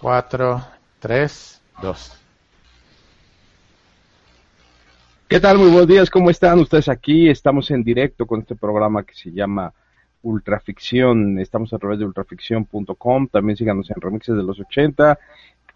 4, 3, 2. ¿Qué tal? Muy buenos días, ¿cómo están ustedes aquí? Estamos en directo con este programa que se llama Ultraficción. Estamos a través de ultraficción.com. También síganos en Remixes de los 80.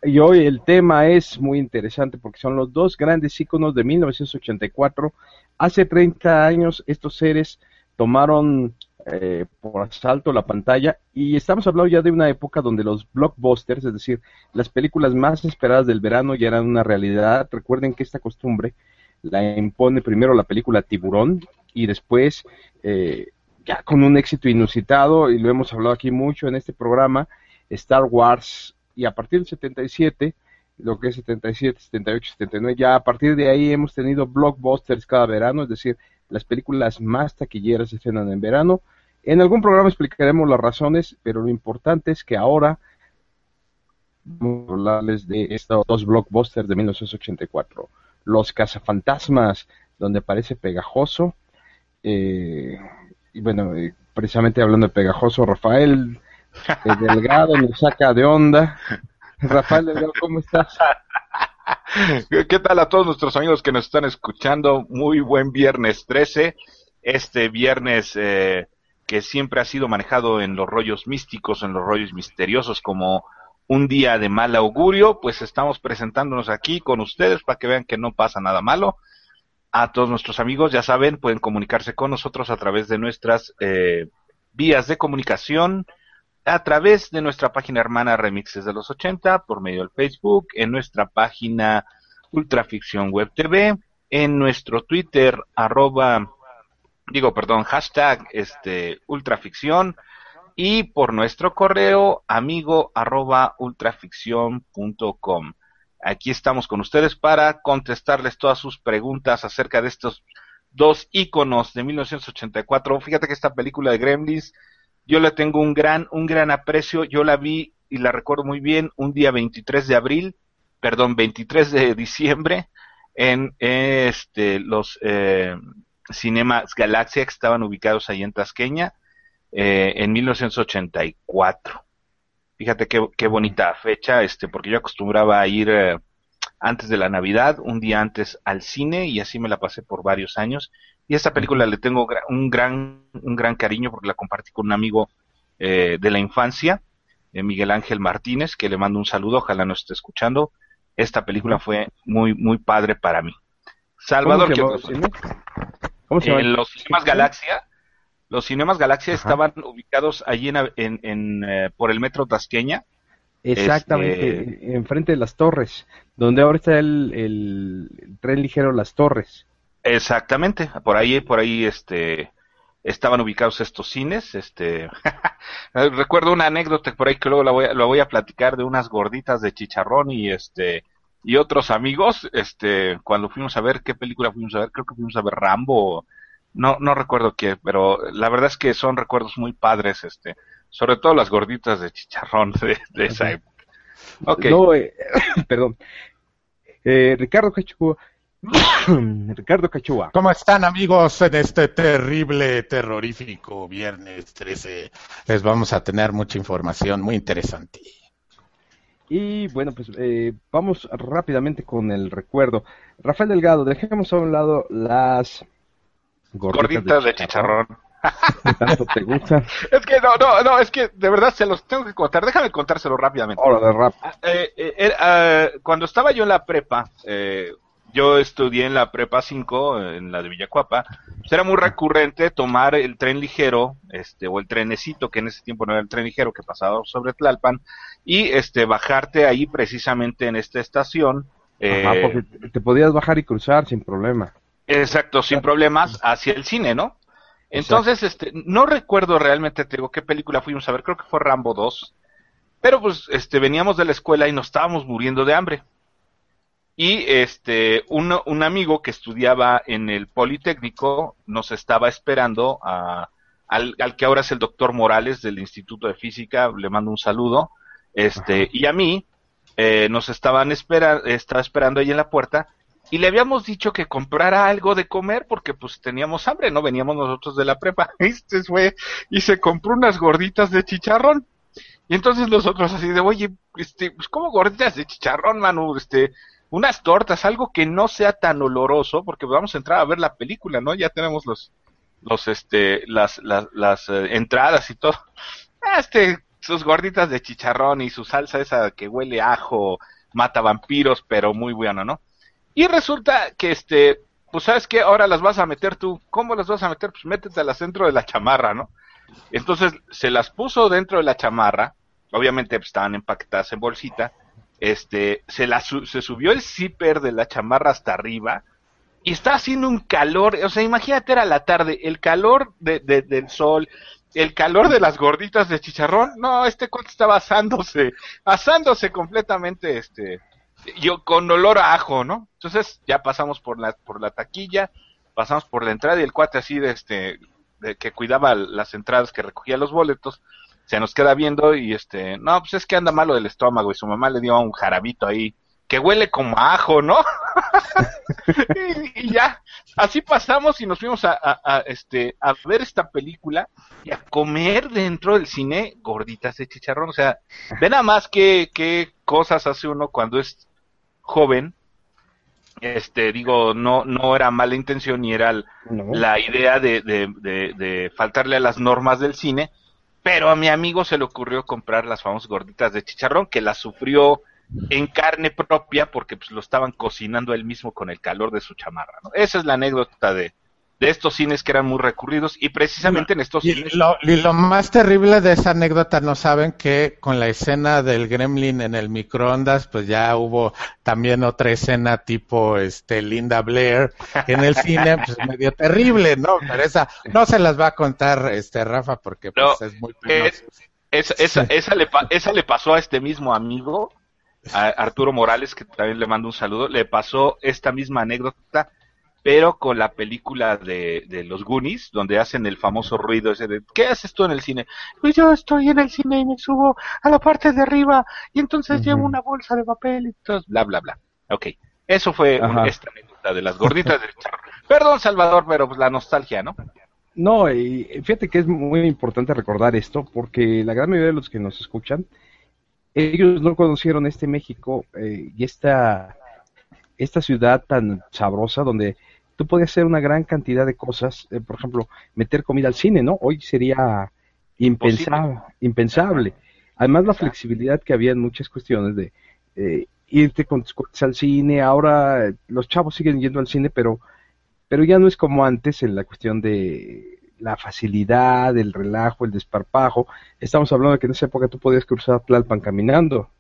Y hoy el tema es muy interesante porque son los dos grandes íconos de 1984. Hace 30 años estos seres tomaron eh, por asalto la pantalla y estamos hablando ya de una época donde los blockbusters, es decir, las películas más esperadas del verano ya eran una realidad. Recuerden que esta costumbre la impone primero la película Tiburón y después eh, ya con un éxito inusitado y lo hemos hablado aquí mucho en este programa, Star Wars y a partir del 77 lo que es 77, 78, 79, ya a partir de ahí hemos tenido blockbusters cada verano, es decir, las películas más taquilleras se estrenan en verano en algún programa explicaremos las razones, pero lo importante es que ahora vamos a hablarles de estos dos blockbusters de 1984. Los cazafantasmas, donde aparece Pegajoso. Eh, y bueno, eh, precisamente hablando de Pegajoso, Rafael Delgado nos saca de onda. Rafael Delgado, ¿cómo estás? ¿Qué tal a todos nuestros amigos que nos están escuchando? Muy buen viernes 13. Este viernes eh, que siempre ha sido manejado en los rollos místicos, en los rollos misteriosos como un día de mal augurio, pues estamos presentándonos aquí con ustedes para que vean que no pasa nada malo. A todos nuestros amigos, ya saben, pueden comunicarse con nosotros a través de nuestras eh, vías de comunicación, a través de nuestra página hermana Remixes de los 80, por medio del Facebook, en nuestra página Ultraficción Web TV, en nuestro Twitter, arroba digo, perdón, hashtag este, ultraficción y por nuestro correo amigo arroba ultraficción.com. Aquí estamos con ustedes para contestarles todas sus preguntas acerca de estos dos íconos de 1984. Fíjate que esta película de Gremlins, yo le tengo un gran, un gran aprecio. Yo la vi y la recuerdo muy bien un día 23 de abril, perdón, 23 de diciembre en este los eh, Cinemas Galaxia que estaban ubicados ahí en Tasqueña eh, en 1984. Fíjate qué, bonita fecha, este, porque yo acostumbraba a ir eh, antes de la Navidad, un día antes al cine y así me la pasé por varios años. Y esta película le tengo un gran, un gran cariño porque la compartí con un amigo eh, de la infancia, Miguel Ángel Martínez, que le mando un saludo, ojalá nos esté escuchando. Esta película fue muy, muy padre para mí. Salvador, ¿qué en los cinemas Galaxia, los cinemas Galaxia estaban ubicados allí en, eh, por el metro Tasqueña. Exactamente, este, enfrente de las torres, donde ahora está el, tren ligero Las Torres. Exactamente, por ahí, por ahí, este, estaban ubicados estos cines, este, recuerdo una anécdota por ahí que luego la voy, a, la voy a platicar de unas gorditas de chicharrón y este, y otros amigos, este, cuando fuimos a ver, ¿qué película fuimos a ver? Creo que fuimos a ver Rambo, no, no recuerdo qué, pero la verdad es que son recuerdos muy padres, este, sobre todo las gorditas de chicharrón de, esa época. Okay. No, eh, perdón. Eh, Ricardo Cachua. Ricardo Cachua. ¿Cómo están amigos en este terrible, terrorífico viernes 13? Les vamos a tener mucha información muy interesante. Y bueno, pues eh, vamos rápidamente con el recuerdo. Rafael Delgado, dejemos a un lado las gorditas, de, chicharrón. tanto te gusta? es que no, no, no, es que de verdad se los tengo que contar. Déjame contárselo rápidamente. Ahora, de rap. Eh, eh, ah, cuando estaba yo en la prepa, yo estudié en la prepa 5, en la de Villacuapa, pues era muy recurrente tomar el tren ligero, este, o el trenecito, que en ese tiempo no era el tren ligero, que pasaba sobre Tlalpan, y este bajarte ahí precisamente en esta estación. Eh, te podías bajar y cruzar sin problema. Exacto, sin problemas hacia el cine, ¿no? Entonces, este, no recuerdo realmente, te digo, qué película fuimos a ver, creo que fue Rambo 2. Pero pues este veníamos de la escuela y nos estábamos muriendo de hambre. Y este un, un amigo que estudiaba en el Politécnico nos estaba esperando a, al, al, que ahora es el doctor Morales del Instituto de Física, le mando un saludo, este, y a mí, eh, nos estaban espera, estaba esperando ahí en la puerta, y le habíamos dicho que comprara algo de comer porque pues teníamos hambre, no veníamos nosotros de la prepa. Este fue y se compró unas gorditas de chicharrón. Y entonces nosotros así de, oye, este, pues como gorditas de chicharrón, mano, este, unas tortas, algo que no sea tan oloroso, porque vamos a entrar a ver la película, ¿no? Ya tenemos los, los, este, las, las, eh, entradas y todo. Ah, este, sus gorditas de chicharrón y su salsa esa que huele ajo, mata vampiros, pero muy bueno, ¿no? Y resulta que este, pues sabes qué, ahora las vas a meter tú. ¿Cómo las vas a meter? Pues métetelas dentro de la chamarra, ¿no? Entonces se las puso dentro de la chamarra, obviamente pues, estaban empaquetadas en bolsita, este, se, la se subió el zipper de la chamarra hasta arriba y está haciendo un calor, o sea, imagínate era la tarde, el calor de, de, del sol, el calor de las gorditas de chicharrón, no, este cuento estaba asándose, asándose completamente, este, yo con olor a ajo, ¿no? Entonces ya pasamos por la, por la taquilla, pasamos por la entrada y el cuate así de este, que cuidaba las entradas, que recogía los boletos, se nos queda viendo y este, no, pues es que anda malo del estómago y su mamá le dio un jarabito ahí que huele como a ajo, ¿no? y, ya, así pasamos y nos fuimos a, a, este, a ver esta película y a comer dentro del cine gorditas de chicharrón. O sea, ve nada más qué, qué cosas hace uno cuando es joven. Este, digo, no, no era mala intención ni era no. la idea de, de, de, de faltarle a las normas del cine, pero a mi amigo se le ocurrió comprar las famosas gorditas de chicharrón, que las sufrió en carne propia porque pues lo estaban cocinando él mismo con el calor de su chamarra. ¿no? Esa es la anécdota de, de estos cines que eran muy recurridos y precisamente en estos y cines... Lo, y lo más terrible de esa anécdota, no saben que con la escena del gremlin en el microondas, pues ya hubo también otra escena tipo este Linda Blair en el cine, pues medio terrible, ¿no? Pero esa no se las va a contar este Rafa porque pues, no, es muy es, esa, esa, esa, le, esa le pasó a este mismo amigo a Arturo Morales, que también le mando un saludo, le pasó esta misma anécdota, pero con la película de, de los Goonies, donde hacen el famoso ruido ese de ¿qué haces tú en el cine? Pues yo estoy en el cine y me subo a la parte de arriba y entonces uh -huh. llevo una bolsa de papel y entonces bla bla bla. Ok, eso fue esta anécdota de las gorditas del charro. Perdón, Salvador, pero pues la nostalgia, ¿no? No, y fíjate que es muy importante recordar esto, porque la gran mayoría de los que nos escuchan, ellos no conocieron este México eh, y esta, esta ciudad tan sabrosa donde tú podías hacer una gran cantidad de cosas, eh, por ejemplo, meter comida al cine, ¿no? Hoy sería impensable. impensable. Además, la flexibilidad que había en muchas cuestiones de eh, irte con tus coches al cine, ahora los chavos siguen yendo al cine, pero, pero ya no es como antes en la cuestión de la facilidad, el relajo, el desparpajo. Estamos hablando de que en esa época tú podías cruzar Tlalpan caminando.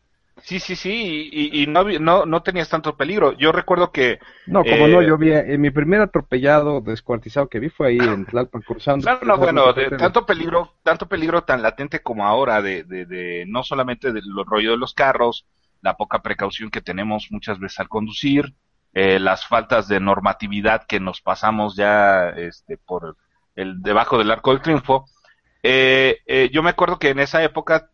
Sí, sí, sí, y, y no, no, no tenías tanto peligro. Yo recuerdo que... No, como eh, no, yo vi, en mi primer atropellado, descuartizado que vi fue ahí en Tlalpan cruzando. No, no, bueno, de, tanto peligro, tanto peligro tan latente como ahora, de, de, de no solamente del rollo de los carros, la poca precaución que tenemos muchas veces al conducir, eh, las faltas de normatividad que nos pasamos ya este, por el debajo del arco del triunfo. Eh, eh, yo me acuerdo que en esa época,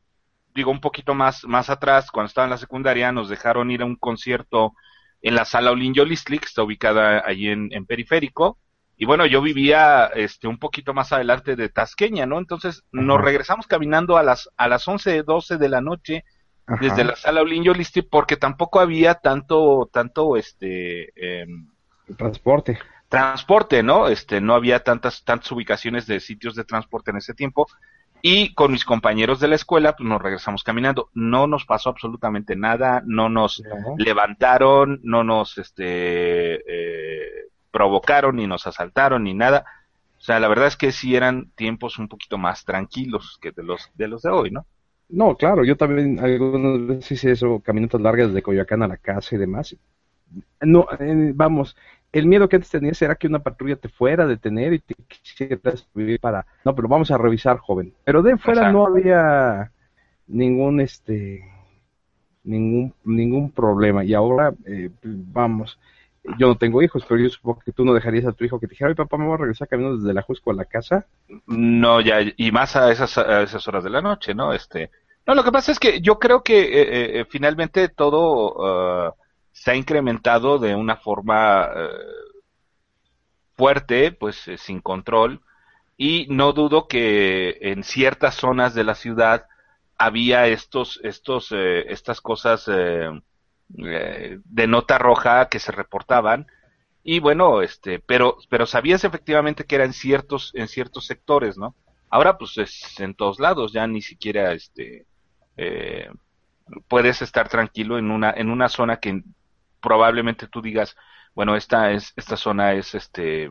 digo un poquito más, más atrás, cuando estaba en la secundaria, nos dejaron ir a un concierto en la sala Olin Yolistli, que está ubicada allí en, en, Periférico. Y bueno, yo vivía este un poquito más adelante de Tasqueña, ¿no? Entonces Ajá. nos regresamos caminando a las, a las 11, 12 de la noche Ajá. desde la sala Olin Yolistli porque tampoco había tanto, tanto, este... Eh, transporte transporte, ¿no? Este, no había tantas, tantas ubicaciones de sitios de transporte en ese tiempo. Y con mis compañeros de la escuela, pues nos regresamos caminando. No nos pasó absolutamente nada, no nos no. levantaron, no nos este, eh, provocaron, ni nos asaltaron, ni nada. O sea, la verdad es que sí eran tiempos un poquito más tranquilos que de los de, los de hoy, ¿no? No, claro, yo también algunas veces hice eso, caminatas largas de Coyoacán a la casa y demás. No, eh, vamos, el miedo que antes tenías era que una patrulla te fuera a detener y te quisieras vivir para... No, pero vamos a revisar, joven. Pero de fuera Exacto. no había ningún este ningún ningún problema y ahora eh, vamos yo no tengo hijos pero yo supongo que tú no dejarías a tu hijo que te dijera ay papá me voy a regresar caminando desde la Jusco a la casa no ya y más a esas a esas horas de la noche no este no lo que pasa es que yo creo que eh, eh, finalmente todo uh, se ha incrementado de una forma fuerte pues sin control y no dudo que en ciertas zonas de la ciudad había estos, estos, eh, estas cosas eh, eh, de nota roja que se reportaban y bueno, este, pero, pero sabías efectivamente que era en ciertos, en ciertos sectores, ¿no? Ahora pues es en todos lados, ya ni siquiera, este, puedes estar tranquilo en una, en una zona que probablemente tú digas, bueno, esta es, esta zona es, este,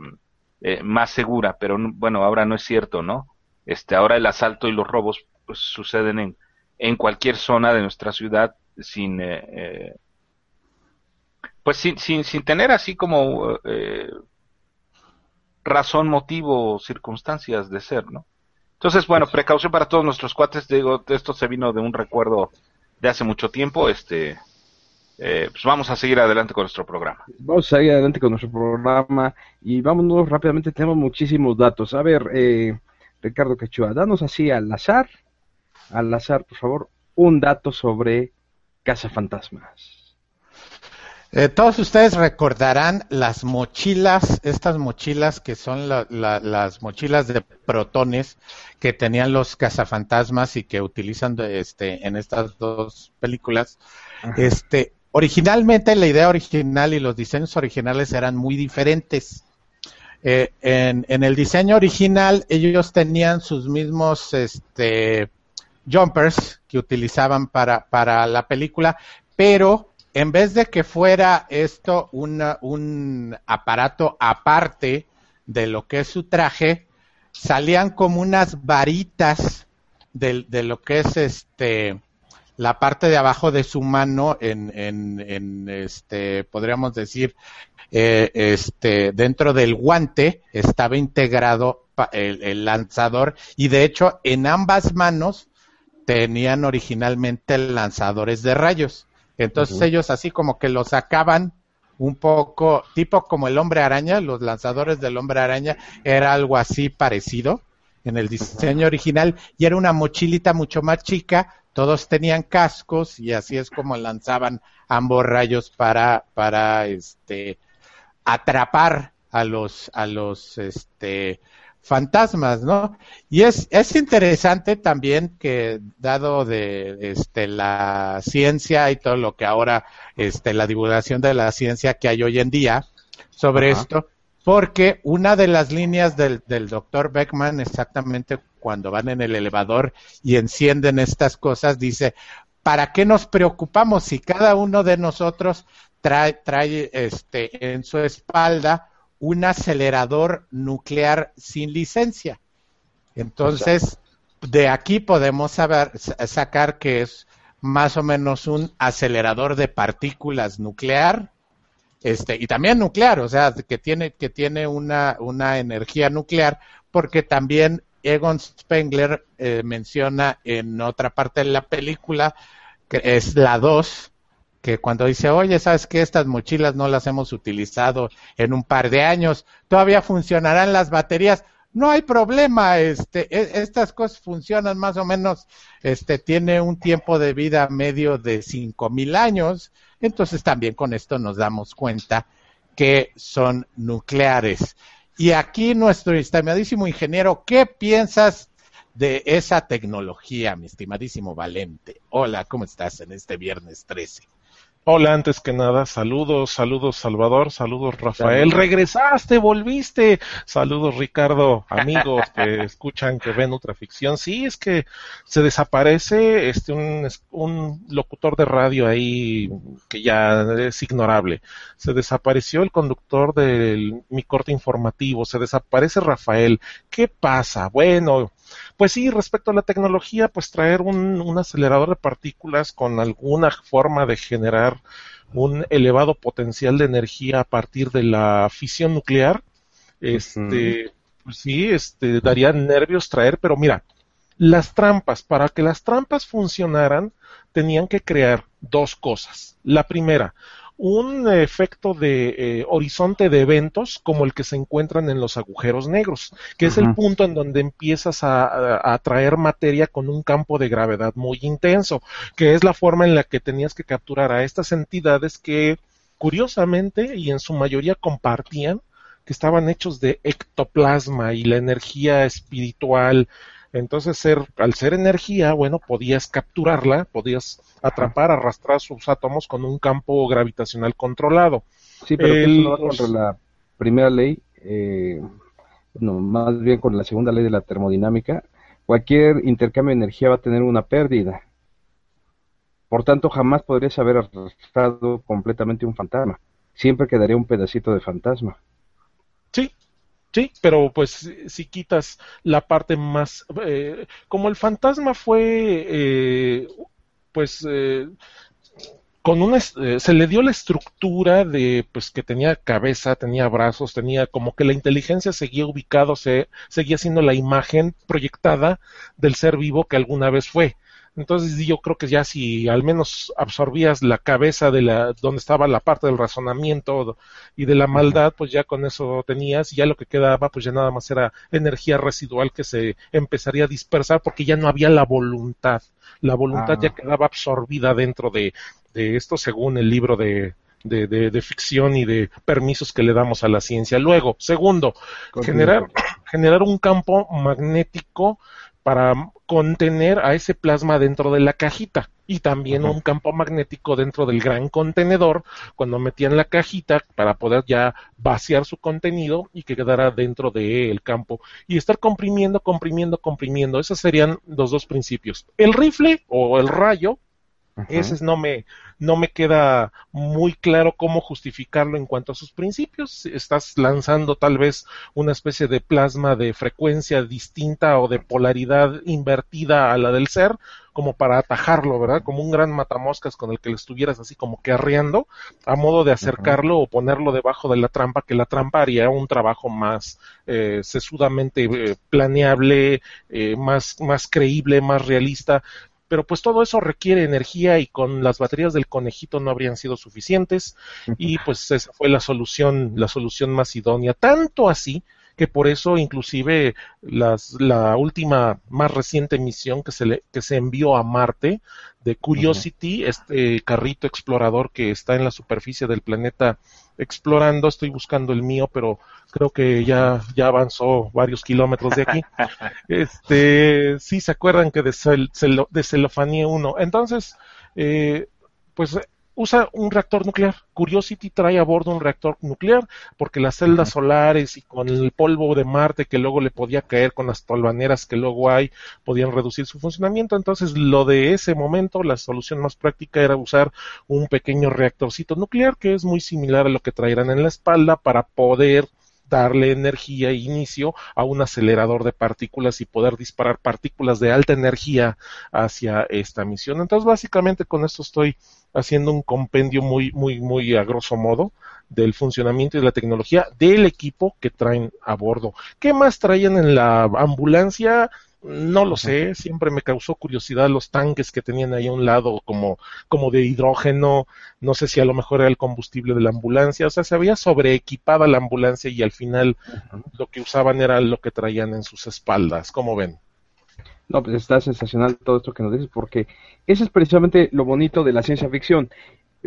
más segura, pero bueno, ahora no es cierto, ¿no? Este, ahora el asalto y los robos pues, suceden en, en cualquier zona de nuestra ciudad sin eh, eh, pues sin, sin, sin, tener así como eh, razón, motivo, circunstancias de ser, ¿no? Entonces, bueno, precaución para todos nuestros cuates, digo, esto se vino de un recuerdo de hace mucho tiempo, este, pues vamos a seguir adelante con nuestro programa. Vamos a seguir adelante con nuestro programa y vámonos rápidamente, tenemos muchísimos datos. A ver, eh, Ricardo Quechua, danos así al azar, al azar, por favor, un dato sobre cazafantasmas. Eh, todos ustedes recordarán las mochilas, estas mochilas que son las mochilas de protones que tenían los cazafantasmas y que utilizan este, en estas dos películas. Este, originalmente la idea original y los diseños originales eran muy diferentes. Eh, en, el diseño original ellos tenían sus mismos este, jumpers que utilizaban para, para la película, pero en vez de que fuera esto un aparato aparte de lo que es su traje, salían como unas varitas de, de lo que es este la parte de abajo de su mano en, en, en este, podríamos decir, eh, este, dentro del guante estaba integrado el, el, lanzador y de hecho en ambas manos tenían originalmente lanzadores de rayos. Entonces ellos así como que lo sacaban un poco, tipo como el hombre araña, los lanzadores del hombre araña, era algo así parecido en el diseño original y era una mochilita mucho más chica todos tenían cascos y así es como lanzaban ambos rayos para, para este, atrapar a los, a los este, fantasmas, ¿no? Y es, es interesante también que dado de este, la ciencia y todo lo que ahora, este, la divulgación de la ciencia que hay hoy en día sobre esto, porque una de las líneas del, del doctor Beckman exactamente cuando van en el elevador y encienden estas cosas, dice, ¿para qué nos preocupamos si cada uno de nosotros trae, trae este, en su espalda un acelerador nuclear sin licencia? Entonces, de aquí podemos saber, sacar que es más o menos un acelerador de partículas nuclear, este, y también nuclear, o sea, que tiene, que tiene una, una energía nuclear, porque también Egon Spengler eh, menciona en otra parte de la película, que es la 2, que cuando dice, oye, ¿sabes qué? Estas mochilas no las hemos utilizado en un par de años, todavía funcionarán las baterías. No hay problema, este, e, estas cosas funcionan más o menos, este, tiene un tiempo de vida medio de cinco mil años, entonces también con esto nos damos cuenta que son nucleares. Y aquí nuestro estimadísimo ingeniero, ¿qué piensas de esa tecnología, mi estimadísimo Valente? Hola, ¿cómo estás en este viernes 13? Hola, antes que nada, saludos, saludos Salvador, saludos Rafael, regresaste, volviste, saludos Ricardo, amigos que escuchan, que ven Ultraficción, sí, es que se desaparece este un, un locutor de radio ahí que ya es ignorable, se desapareció el conductor de mi corte informativo, se desaparece Rafael, ¿qué pasa? Bueno, pues sí, respecto a la tecnología, pues traer un, acelerador de partículas con alguna forma de generar un elevado potencial de energía a partir de la fisión nuclear, este, pues sí, este, daría nervios traer, pero mira, Las trampas, para que las trampas funcionaran, tenían que crear dos cosas. La primera, un efecto de eh, horizonte de eventos como el que se encuentran en los agujeros negros, que es el punto en donde empiezas a, atraer materia con un campo de gravedad muy intenso, que es la forma en la que tenías que capturar a estas entidades que curiosamente y en su mayoría compartían que estaban hechos de ectoplasma y la energía espiritual entonces, ser, al ser energía, bueno, podías capturarla, podías atrapar, arrastrar sus átomos con un campo gravitacional controlado. Sí, pero eso no va contra la primera ley, eh, no, más bien con la segunda ley de la termodinámica. Cualquier intercambio de energía va a tener una pérdida. Por tanto, jamás podrías haber arrastrado completamente un fantasma. Siempre quedaría un pedacito de fantasma. Sí, Sí, pero pues si quitas la parte más, eh, como el fantasma fue, eh, pues, eh, con una, se le dio la estructura de, pues, que tenía cabeza, tenía brazos, tenía como que la inteligencia seguía ubicado, se, seguía siendo la imagen proyectada del ser vivo que alguna vez fue. Entonces yo creo que ya si al menos absorbías la cabeza de la donde estaba la parte del razonamiento y de la maldad, pues ya con eso tenías y ya lo que quedaba pues ya nada más era energía residual que se empezaría a dispersar porque ya no había la voluntad. La voluntad ya ah. quedaba absorbida dentro de, de esto según el libro de, de, de, ficción y de permisos que le damos a la ciencia. Luego, segundo, generar, generar un campo magnético para contener a ese plasma dentro de la cajita y también un campo magnético dentro del gran contenedor cuando metían la cajita para poder ya vaciar su contenido y que quedara dentro del campo y estar comprimiendo, comprimiendo, comprimiendo. Esos serían los dos principios. El rifle o el rayo, ese no me, no me queda muy claro cómo justificarlo en cuanto a sus principios. Estás lanzando tal vez una especie de plasma de frecuencia distinta o de polaridad invertida a la del ser, como para atajarlo, ¿verdad? Como un gran matamoscas con el que le estuvieras así como que arreando, a modo de acercarlo o ponerlo debajo de la trampa, que la trampa haría un trabajo más eh, sesudamente eh, planeable, eh, más, más creíble, más realista pero pues todo eso requiere energía y con las baterías del conejito no habrían sido suficientes. Y pues esa fue la solución, la solución más idónea, tanto así que por eso inclusive las, la última más reciente misión que se, le, que se envió a Marte de Curiosity, este carrito explorador que está en la superficie del planeta explorando, estoy buscando el mío, pero creo que ya, ya avanzó varios kilómetros de aquí. Este, sí se acuerdan que de, cel, de celofanía 1. Entonces, eh, pues usa un reactor nuclear. Curiosity trae a bordo un reactor nuclear porque las celdas solares y con el polvo de Marte que luego le podía caer con las tolvaneras que luego hay podían reducir su funcionamiento. Entonces, lo de ese momento, la solución más práctica era usar un pequeño reactorcito nuclear que es muy similar a lo que traerán en la espalda para poder darle energía e inicio a un acelerador de partículas y poder disparar partículas de alta energía hacia esta misión. Entonces, básicamente con esto estoy haciendo un compendio muy, muy, muy a grosso modo del funcionamiento y de la tecnología del equipo que traen a bordo. ¿Qué más traían en la ambulancia? No lo sé, siempre me causó curiosidad los tanques que tenían ahí a un lado como, como de hidrógeno, no sé si a lo mejor era el combustible de la ambulancia, o sea, se había sobreequipada la ambulancia y al final lo que usaban era lo que traían en sus espaldas, ¿cómo ven? No, pues está sensacional todo esto que nos dices porque eso es precisamente lo bonito de la ciencia ficción.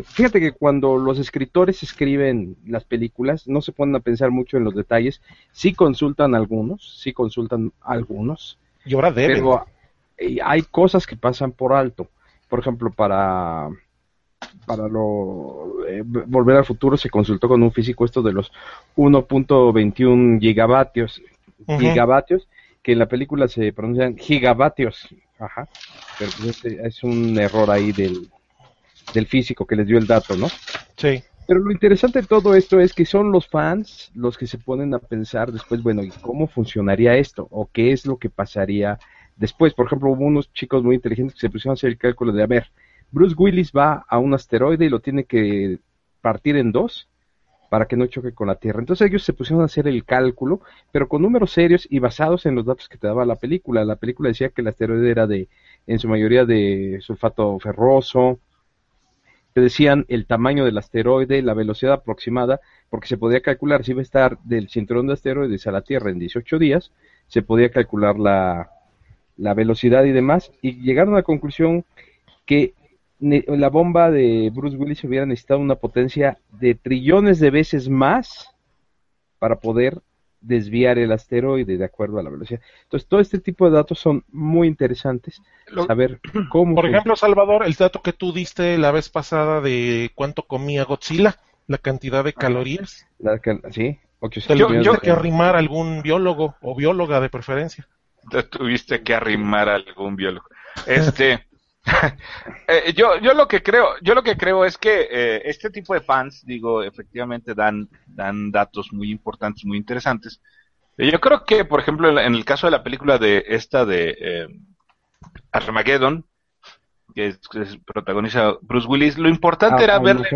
Fíjate que cuando los escritores escriben las películas no se ponen a pensar mucho en los detalles, sí consultan algunos, sí consultan algunos, y ahora deben. Pero eh, hay cosas que pasan por alto. Por ejemplo, para para lo eh, volver al futuro se consultó con un físico esto de los 1.21 gigavatios gigavatios que en la película se pronuncian gigavatios. Ajá. Pero pues es un error ahí del del físico que les dio el dato no sí pero lo interesante de todo esto es que son los fans los que se ponen a pensar después, bueno, ¿y cómo funcionaría esto? ¿O qué es lo que pasaría después? Por ejemplo, hubo unos chicos muy inteligentes que se pusieron a hacer el cálculo de, a ver, Bruce Willis va a un asteroide y lo tiene que partir en dos para que no choque con la Tierra. Entonces ellos se pusieron a hacer el cálculo, pero con números serios y basados en los datos que te daba la película. La película decía que el asteroide era de, en su mayoría, de sulfato ferroso. Decían el tamaño del asteroide, la velocidad aproximada, porque se podía calcular si iba a estar del cinturón de asteroides a la Tierra en 18 días, se podía calcular la, la velocidad y demás, y llegaron a la conclusión que la bomba de Bruce Willis hubiera necesitado una potencia de trillones de veces más para poder desviar el asteroide de acuerdo a la velocidad. Entonces, todo este tipo de datos son muy interesantes. saber cómo. Por ejemplo, Salvador, el dato que tú diste la vez pasada de cuánto comía Godzilla, la cantidad de calorías. sí, yo, que arrimar algún biólogo o bióloga de preferencia. Tuviste que arrimar algún biólogo. Este. Eh, yo, yo lo que creo, yo lo que creo es que eh, este tipo de fans, digo, efectivamente dan, dan datos muy importantes, muy interesantes. Eh, yo creo que, por ejemplo, en el caso de la película de esta de Armageddon, que, protagoniza Bruce Willis, lo importante era verle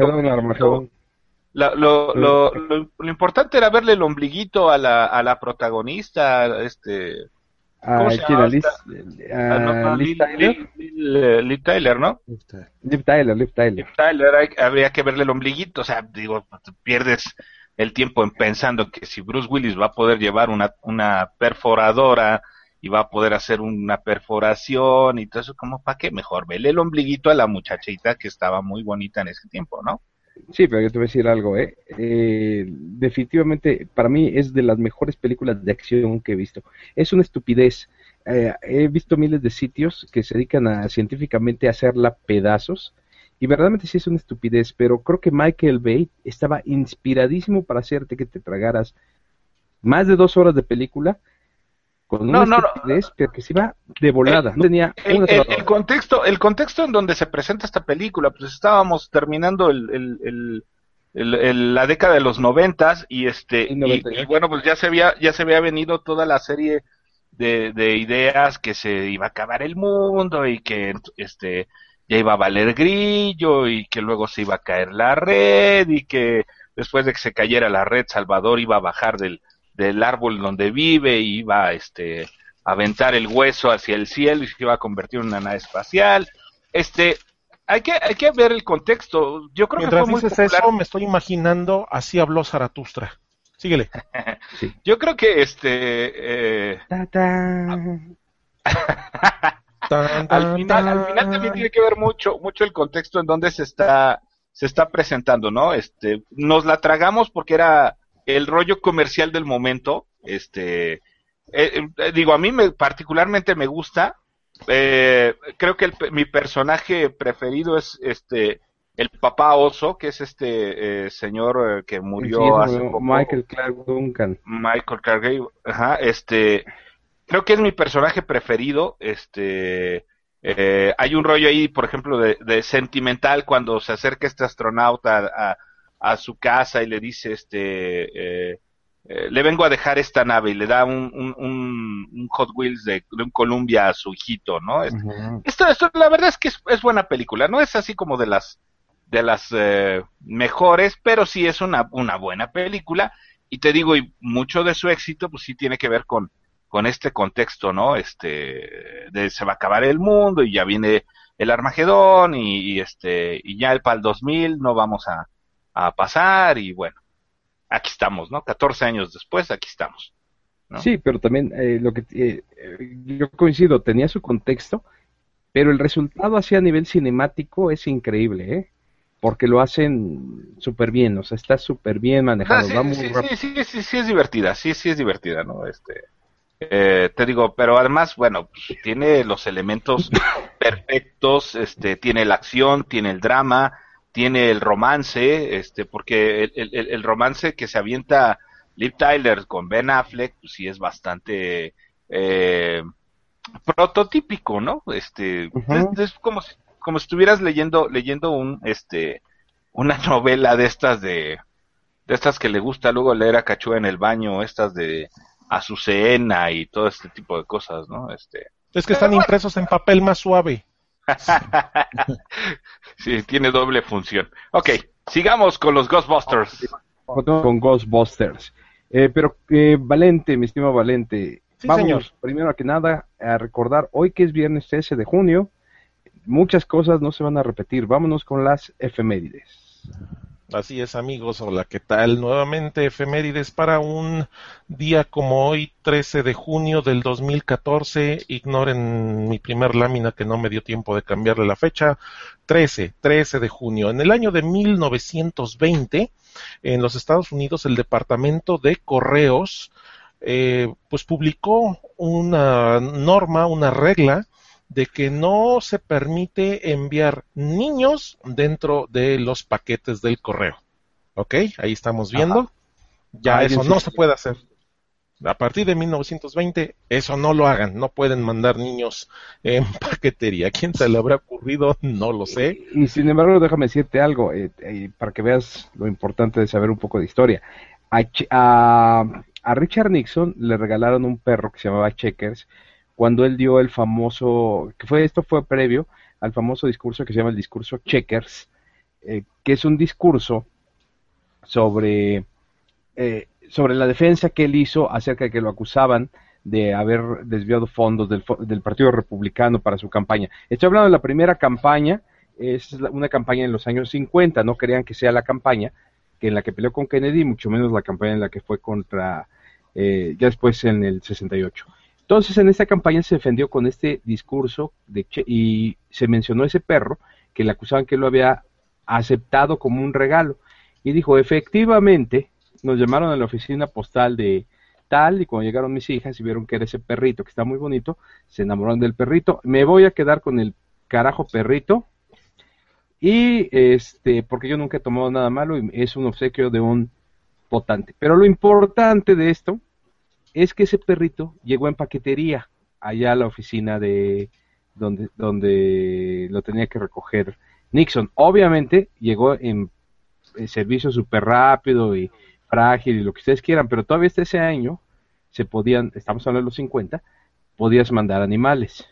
lo, lo, lo, lo, importante era verle el ombliguito a la, a la protagonista, este ¿Cómo se llama? Liz, Liv Tyler, ¿no? Liv Tyler, Liv Tyler. Liv Tyler, habría que verle el ombliguito, o sea, digo, pierdes el tiempo en pensando que si Bruce Willis va a poder llevar una, una perforadora y va a poder hacer una perforación y todo eso, como para qué mejor vele el ombliguito a la muchachita que estaba muy bonita en ese tiempo, ¿no? Sí, pero yo te voy a decir algo, ¿eh? ¿eh? Definitivamente, para mí es de las mejores películas de acción que he visto. Es una estupidez. Eh, he visto miles de sitios que se dedican a científicamente a hacerla pedazos y verdaderamente sí es una estupidez, pero creo que Michael Bay estaba inspiradísimo para hacerte que te tragaras más de dos horas de película con no, no, no. que se iba de volada. no tenía el, contexto, el contexto en donde se presenta esta película, pues estábamos terminando el, la década de los noventas y este y, bueno pues ya se había ya se había venido toda la serie de, de ideas que se iba a acabar el mundo y que este ya iba a valer grillo y que luego se iba a caer la red y que después de que se cayera la red Salvador iba a bajar del del árbol donde vive y iba este, a aventar el hueso hacia el cielo y se iba a convertir en una nave espacial. Este, hay que, hay que ver el contexto. Yo creo que fue muy dices eso, me estoy imaginando, así habló Zaratustra. Síguele. Yo creo que este... Eh... al, final, al final también tiene que ver mucho, mucho el contexto en donde se está, se está presentando, ¿no? Este, nos la tragamos porque era el rollo comercial del momento, este, eh, eh, digo, a mí me, particularmente me gusta, eh, creo que mi personaje preferido es este, el papá oso, que es este señor que murió hace poco. Michael Clark Duncan. Michael Clark, ajá, este, creo que es mi personaje preferido, este, hay un rollo ahí, por ejemplo, de, de, sentimental cuando se acerca este astronauta a, a su casa y le dice, este, eh, eh, le vengo a dejar esta nave y le da un, un, Hot Wheels de, un Columbia a su hijito, ¿no? esto, esto, la verdad es que es, buena película, no es así como de las de las eh, mejores, pero sí es una, una buena película y te digo, y mucho de su éxito pues sí tiene que ver con, con este contexto, ¿no? Este, de se va a acabar el mundo y ya viene el Armagedón y, y este, y ya para el 2000 no vamos a, a pasar y bueno, aquí estamos, ¿no? 14 años después, aquí estamos. Sí, pero también eh, lo que eh, yo coincido, tenía su contexto, pero el resultado así a nivel cinemático es increíble, ¿eh? Porque lo hacen súper bien, o sea, está súper bien manejado. Ah, sí, sí, sí, sí, sí, es divertida, sí, sí es divertida, ¿no? Este, eh, te digo, pero además, bueno, pues, tiene los elementos perfectos, este, tiene la acción, tiene el drama, tiene el romance, este, porque el, el, romance que se avienta Liv Tyler con Ben Affleck, pues sí es bastante eh, prototípico, ¿no? Este, es, como si, como si estuvieras leyendo, leyendo un, este, una novela de estas de, de estas que le gusta luego leer a Cachúa en el baño, estas de Azucena y todo este tipo de cosas, ¿no? Este. Es que están impresos en papel más suave. sí, tiene doble función. Ok, sigamos con los Ghostbusters. con Ghostbusters. Eh, pero eh, Valente, mi estimado Valente, vamos primero que nada a recordar hoy que es viernes 13 de junio, muchas cosas no se van a repetir. Vámonos con las efemérides. Así es, amigos. Hola, ¿qué tal? Nuevamente efemérides para un día como hoy, 13 de junio del 2014. Ignoren mi primer lámina que no me dio tiempo de cambiarle la fecha. 13, 13 de junio. En el año de 1920, en los Estados Unidos, el Departamento de Correos, eh, pues publicó una norma, una regla de que no se permite enviar niños dentro de los paquetes del correo. ¿Ok? Ahí estamos viendo. Ya eso no se puede hacer. A partir de 1920, eso no lo hagan. No pueden mandar niños en paquetería. ¿Quién se le habrá ocurrido? No lo sé. Y, sin embargo, déjame decirte algo, eh, eh, para que veas lo importante de saber un poco de historia. A, a Richard Nixon le regalaron un perro que se llamaba Checkers, cuando él dio el famoso, que fue esto fue previo al famoso discurso que se llama el discurso Checkers, eh, que es un discurso sobre, eh, sobre la defensa que él hizo acerca de que lo acusaban de haber desviado fondos del, del, Partido Republicano para su campaña. Estoy hablando de la primera campaña, es una campaña en los años 50, no crean que sea la campaña que en la que peleó con Kennedy, mucho menos la campaña en la que fue contra, eh, ya después en el 68. Entonces, en esta campaña se defendió con este discurso de y se mencionó ese perro que le acusaban que lo había aceptado como un regalo. Y dijo, efectivamente, nos llamaron a la oficina postal de tal y cuando llegaron mis hijas y vieron que era ese perrito que está muy bonito, se enamoraron del perrito. Me voy a quedar con el carajo perrito y este porque yo nunca he tomado nada malo y es un obsequio de un potante. Pero lo importante de esto es que ese perrito llegó en paquetería allá a la oficina de donde, donde lo tenía que recoger Nixon. Obviamente llegó en, servicio súper rápido y frágil y lo que ustedes quieran, pero todavía hasta ese año se podían, estamos hablando de los 50, podías mandar animales.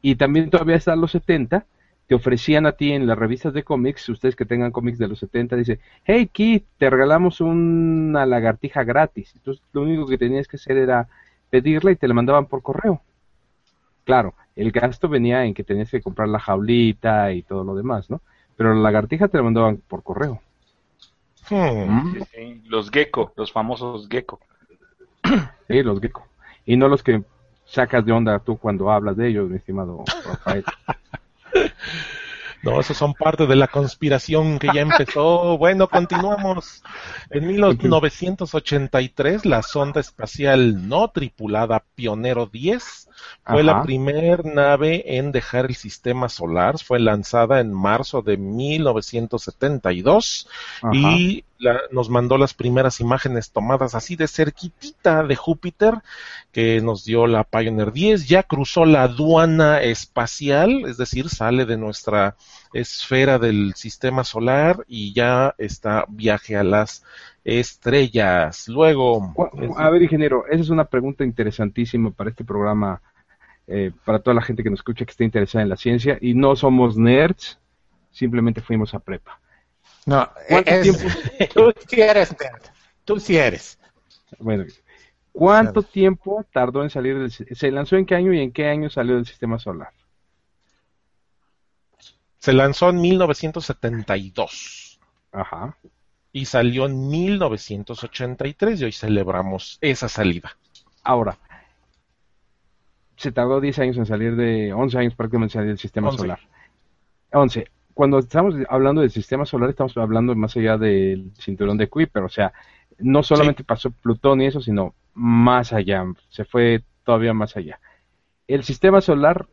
Y también todavía hasta los 70 te ofrecían a ti en las revistas de cómics, ustedes que tengan cómics de los 70, dice, hey Kit, te regalamos una lagartija gratis. Entonces lo único que tenías que hacer era pedirla y te la mandaban por correo. Claro, el gasto venía en que tenías que comprar la jaulita y todo lo demás, ¿no? Pero la lagartija te la mandaban por correo. Hmm. los gecko, los famosos gecko. Sí, los gecko. Y no los que sacas de onda tú cuando hablas de ellos, mi estimado Rafael. No, esos son parte de la conspiración que ya empezó. Bueno, continuamos. En 1983, la sonda espacial no tripulada Pionero 10 fue la primer nave en dejar el sistema solar. Fue lanzada en marzo de 1972 y nos mandó las primeras imágenes tomadas así de cerquitita de Júpiter que nos dio la Pioneer 10. Ya cruzó la aduana espacial, es decir, sale de nuestra esfera del sistema solar y ya está viaje a las estrellas. Luego. A ver, ingeniero, esa es una pregunta interesantísima para este programa, eh, para toda la gente que nos escucha que esté interesada en la ciencia y no somos nerds, simplemente fuimos a prepa. No, tú sí eres nerd, tú sí eres. Bueno, ¿cuánto tiempo tardó en salir del se lanzó en qué año y en qué año salió del sistema solar? Se lanzó en 1972. Ajá. Y salió en 1983 y hoy celebramos esa salida. Ahora, se tardó 10 años en salir de, 11 años prácticamente en salir del sistema solar. 11. Cuando estamos hablando del sistema solar, estamos hablando más allá del cinturón de Kuiper, o sea, no solamente pasó Plutón y eso, sino más allá, se fue todavía más allá. El sistema solar,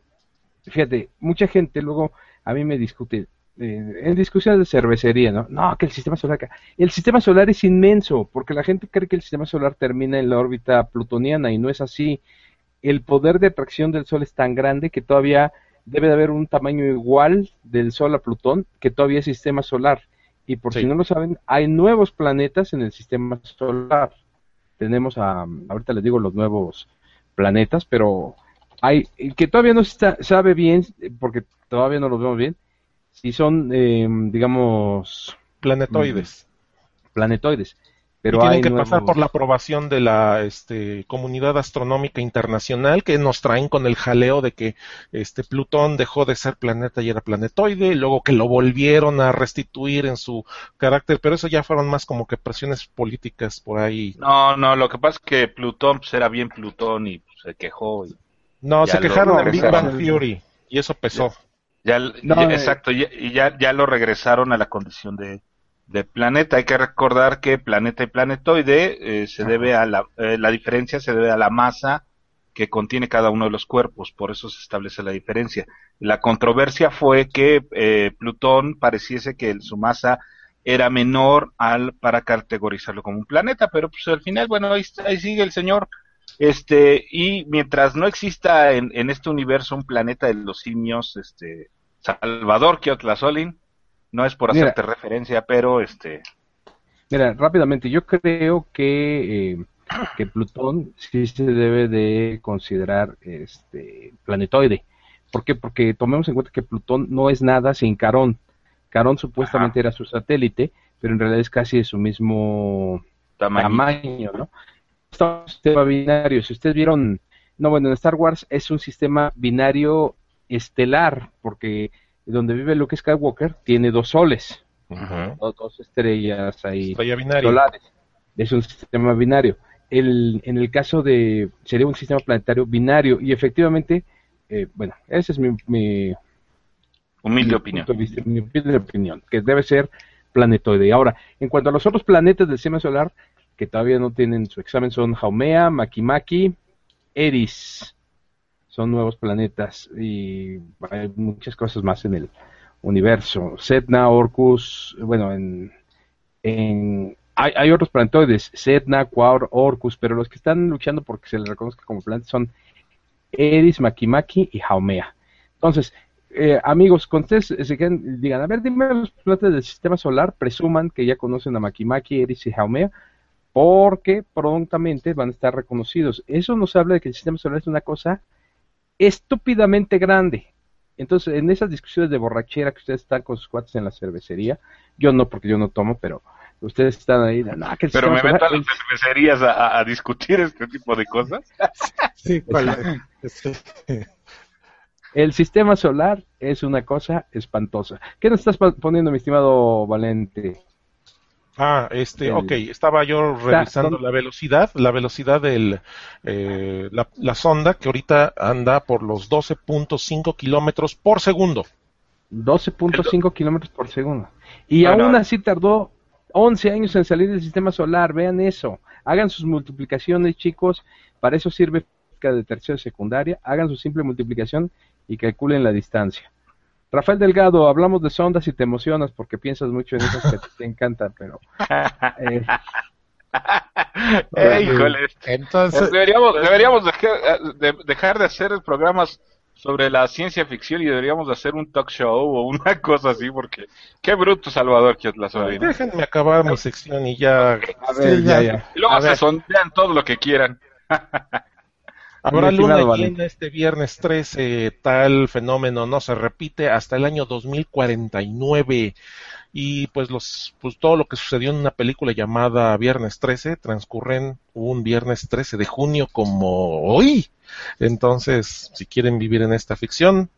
fíjate, mucha gente luego a mí me discute eh, en discusiones de cervecería, ¿no? No, que el sistema solar... El sistema solar es inmenso, porque la gente cree que el sistema solar termina en la órbita plutoniana y no es así. El poder de atracción del Sol es tan grande que todavía debe de haber un tamaño igual del Sol a Plutón que todavía es sistema solar. Y por si no lo saben, hay nuevos planetas en el sistema solar. Tenemos a, ahorita les digo los nuevos planetas, pero hay que todavía no se sabe bien, porque todavía no los vemos bien, si son, eh, digamos... Planetoides. planetoides. Pero y tienen que pasar por la aprobación de la este, comunidad astronómica internacional que nos traen con el jaleo de que este Plutón dejó de ser planeta y era planetoide, y luego que lo volvieron a restituir en su carácter, pero eso ya fueron más como que presiones políticas por ahí. No, no, lo que pasa es que Plutón pues, era bien Plutón y pues, se quejó. Y no, se quejaron en Big Bang Theory y eso pesó. Ya, eh, exacto, y ya, ya lo regresaron a la condición de de planeta. Hay que recordar que planeta y planetoide eh, se debe a la, eh, la diferencia se debe a la masa que contiene cada uno de los cuerpos, por eso se establece la diferencia. La controversia fue que eh, Plutón pareciese que su masa era menor al para categorizarlo como un planeta, pero pues al final, bueno, ahí, ahí sigue el señor. Este, y mientras no exista en, en, este universo un planeta de los simios, este, Salvador Kiotlazolin, no es por hacerte referencia, pero este. Mira, rápidamente, yo creo que, eh, que Plutón sí se debe de considerar este planetoide. ¿Por qué? Porque tomemos en cuenta que Plutón no es nada sin Carón. Carón supuestamente era su satélite, pero en realidad es casi de su mismo tamaño, ¿no? Un sistema binario. Si ustedes vieron, no, bueno, en Star Wars es un sistema binario estelar, porque donde vive Luke Skywalker tiene dos soles, dos, estrellas ahí solares. Es un sistema binario. El, en el caso de sería un sistema planetario binario y efectivamente, eh, bueno, esa es mi, mi humilde opinión. mi humilde opinión, que debe ser planetoide. Ahora, en cuanto a los otros planetas del sistema solar que todavía no tienen su examen son Haumea, Makimaki, Eris son nuevos planetas y hay muchas cosas más en el universo. Setna, Orcus, bueno, en, hay, hay, otros planetoides, Setna, Quaur, Orcus, pero los que están luchando porque se les reconozca como planetas son Eris, Makimaki y Haumea. Entonces, eh, amigos, con ustedes quedan, digan, a ver, dime los planetas del sistema solar, presuman que ya conocen a Makimaki, Eris y Haumea, porque prontamente van a estar reconocidos. Eso nos habla de que el sistema solar es una cosa estúpidamente grande. Entonces, en esas discusiones de borrachera que ustedes están con sus cuates en la cervecería, yo no, porque yo no tomo, pero ustedes están ahí. pero me meto a las cervecerías a, discutir este tipo de cosas. sí, El sistema solar es una cosa espantosa. ¿Qué nos estás poniendo, mi estimado Valente? Ah, este, ok, estaba yo revisando la velocidad, la velocidad de eh, la, sonda que ahorita anda por los 12.5 kilómetros por segundo. 12.5 kilómetros por segundo. Y aún así tardó 11 años en salir del sistema solar, vean eso. Hagan sus multiplicaciones, chicos, para eso sirve de tercera secundaria, hagan su simple multiplicación y calculen la distancia. Rafael Delgado, hablamos de sondas y te emocionas porque piensas mucho en esas que te encantan, pero... Eh, eh, híjole. Entonces... Deberíamos, deberíamos dejar, de, hacer programas sobre la ciencia ficción y deberíamos hacer un talk show o una cosa así porque qué bruto Salvador que es la. Déjenme acabar mi sección y ya. A ver, ya, ya. Y luego se sondean todo lo que quieran. Habrá luna llena este viernes 13, tal fenómeno no se repite hasta el año 2049 y pues los pues todo lo que sucedió en una película llamada Viernes 13 transcurren un viernes 13 de junio como hoy. Entonces, si quieren vivir en esta ficción,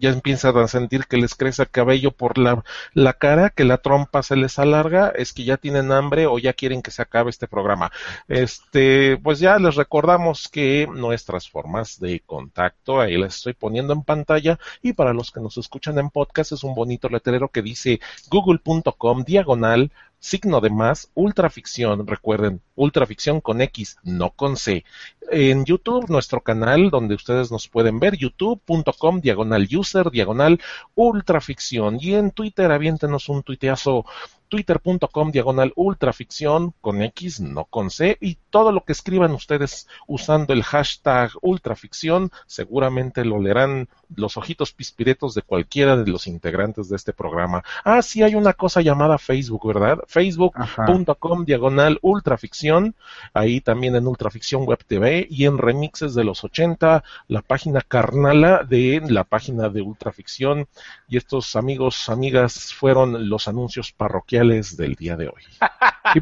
ya empiezan a sentir que les crece el cabello por la, la cara, que la trompa se les alarga, es que ya tienen hambre o ya quieren que se acabe este programa. Este, pues ya les recordamos que nuestras formas de contacto, ahí les estoy poniendo en pantalla, y para los que nos escuchan en podcast es un bonito letrero que dice google.com diagonal signo de más, ultraficción, recuerden, ultraficción con X, no con C. En YouTube, nuestro canal donde ustedes nos pueden ver, youtube.com, diagonal user, diagonal ultraficción. Y en Twitter, aviéntenos un tuiteazo twitter.com diagonal ultraficción con X, no con C, y todo lo que escriban ustedes usando el hashtag ultraficción, seguramente lo leerán los ojitos pispiretos de cualquiera de los integrantes de este programa. Ah, sí, hay una cosa llamada Facebook, ¿verdad? Facebook.com diagonal ultraficción, ahí también en Ultraficción Web TV y en remixes de los 80, la página carnala de la página de Ultraficción, y estos amigos, amigas, fueron los anuncios parroquiales del día de hoy.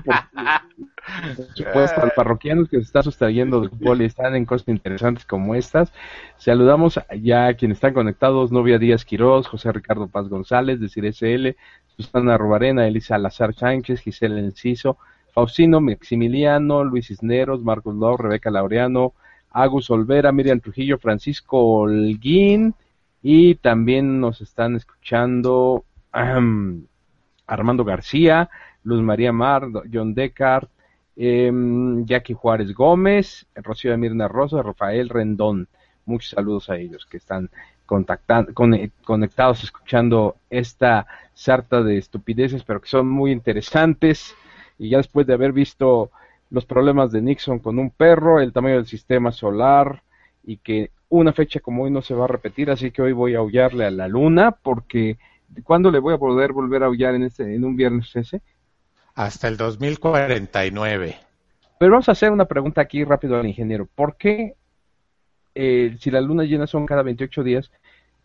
Por, supuesto, al parroquianos que se está sustrayendo del fútbol y están en cosas interesantes como estas. Saludamos ya a quienes están conectados, Novia Díaz Quiroz, José Ricardo Paz González, de SL, Susana Rubarena, Elisa Lazar Sánchez, Gisela Enciso, Faustino Maximiliano, Luis Cisneros, Marcos Lau, Rebeca Laureano, Agus Olvera, Miriam Trujillo, Francisco Holguín, y también nos están escuchando Armando García, Luz María Mar, John Deckard, em, Jackie Juárez Gómez, Rocío de Mirna Rosa, Rafael Rendón. Muchos saludos a ellos que están contactando, conectados escuchando esta sarta de estupideces, pero que son muy interesantes. Y ya después de haber visto los problemas de Nixon con un perro, el tamaño del sistema solar y que una fecha como hoy no se va a repetir, así que hoy voy a aullarle a la luna porque ¿cuándo le voy a poder volver a aullar en este en un viernes ese? Hasta el 2049. Pero vamos a hacer una pregunta aquí rápido al ingeniero. ¿Por qué eh, si la luna llena son cada 28 días,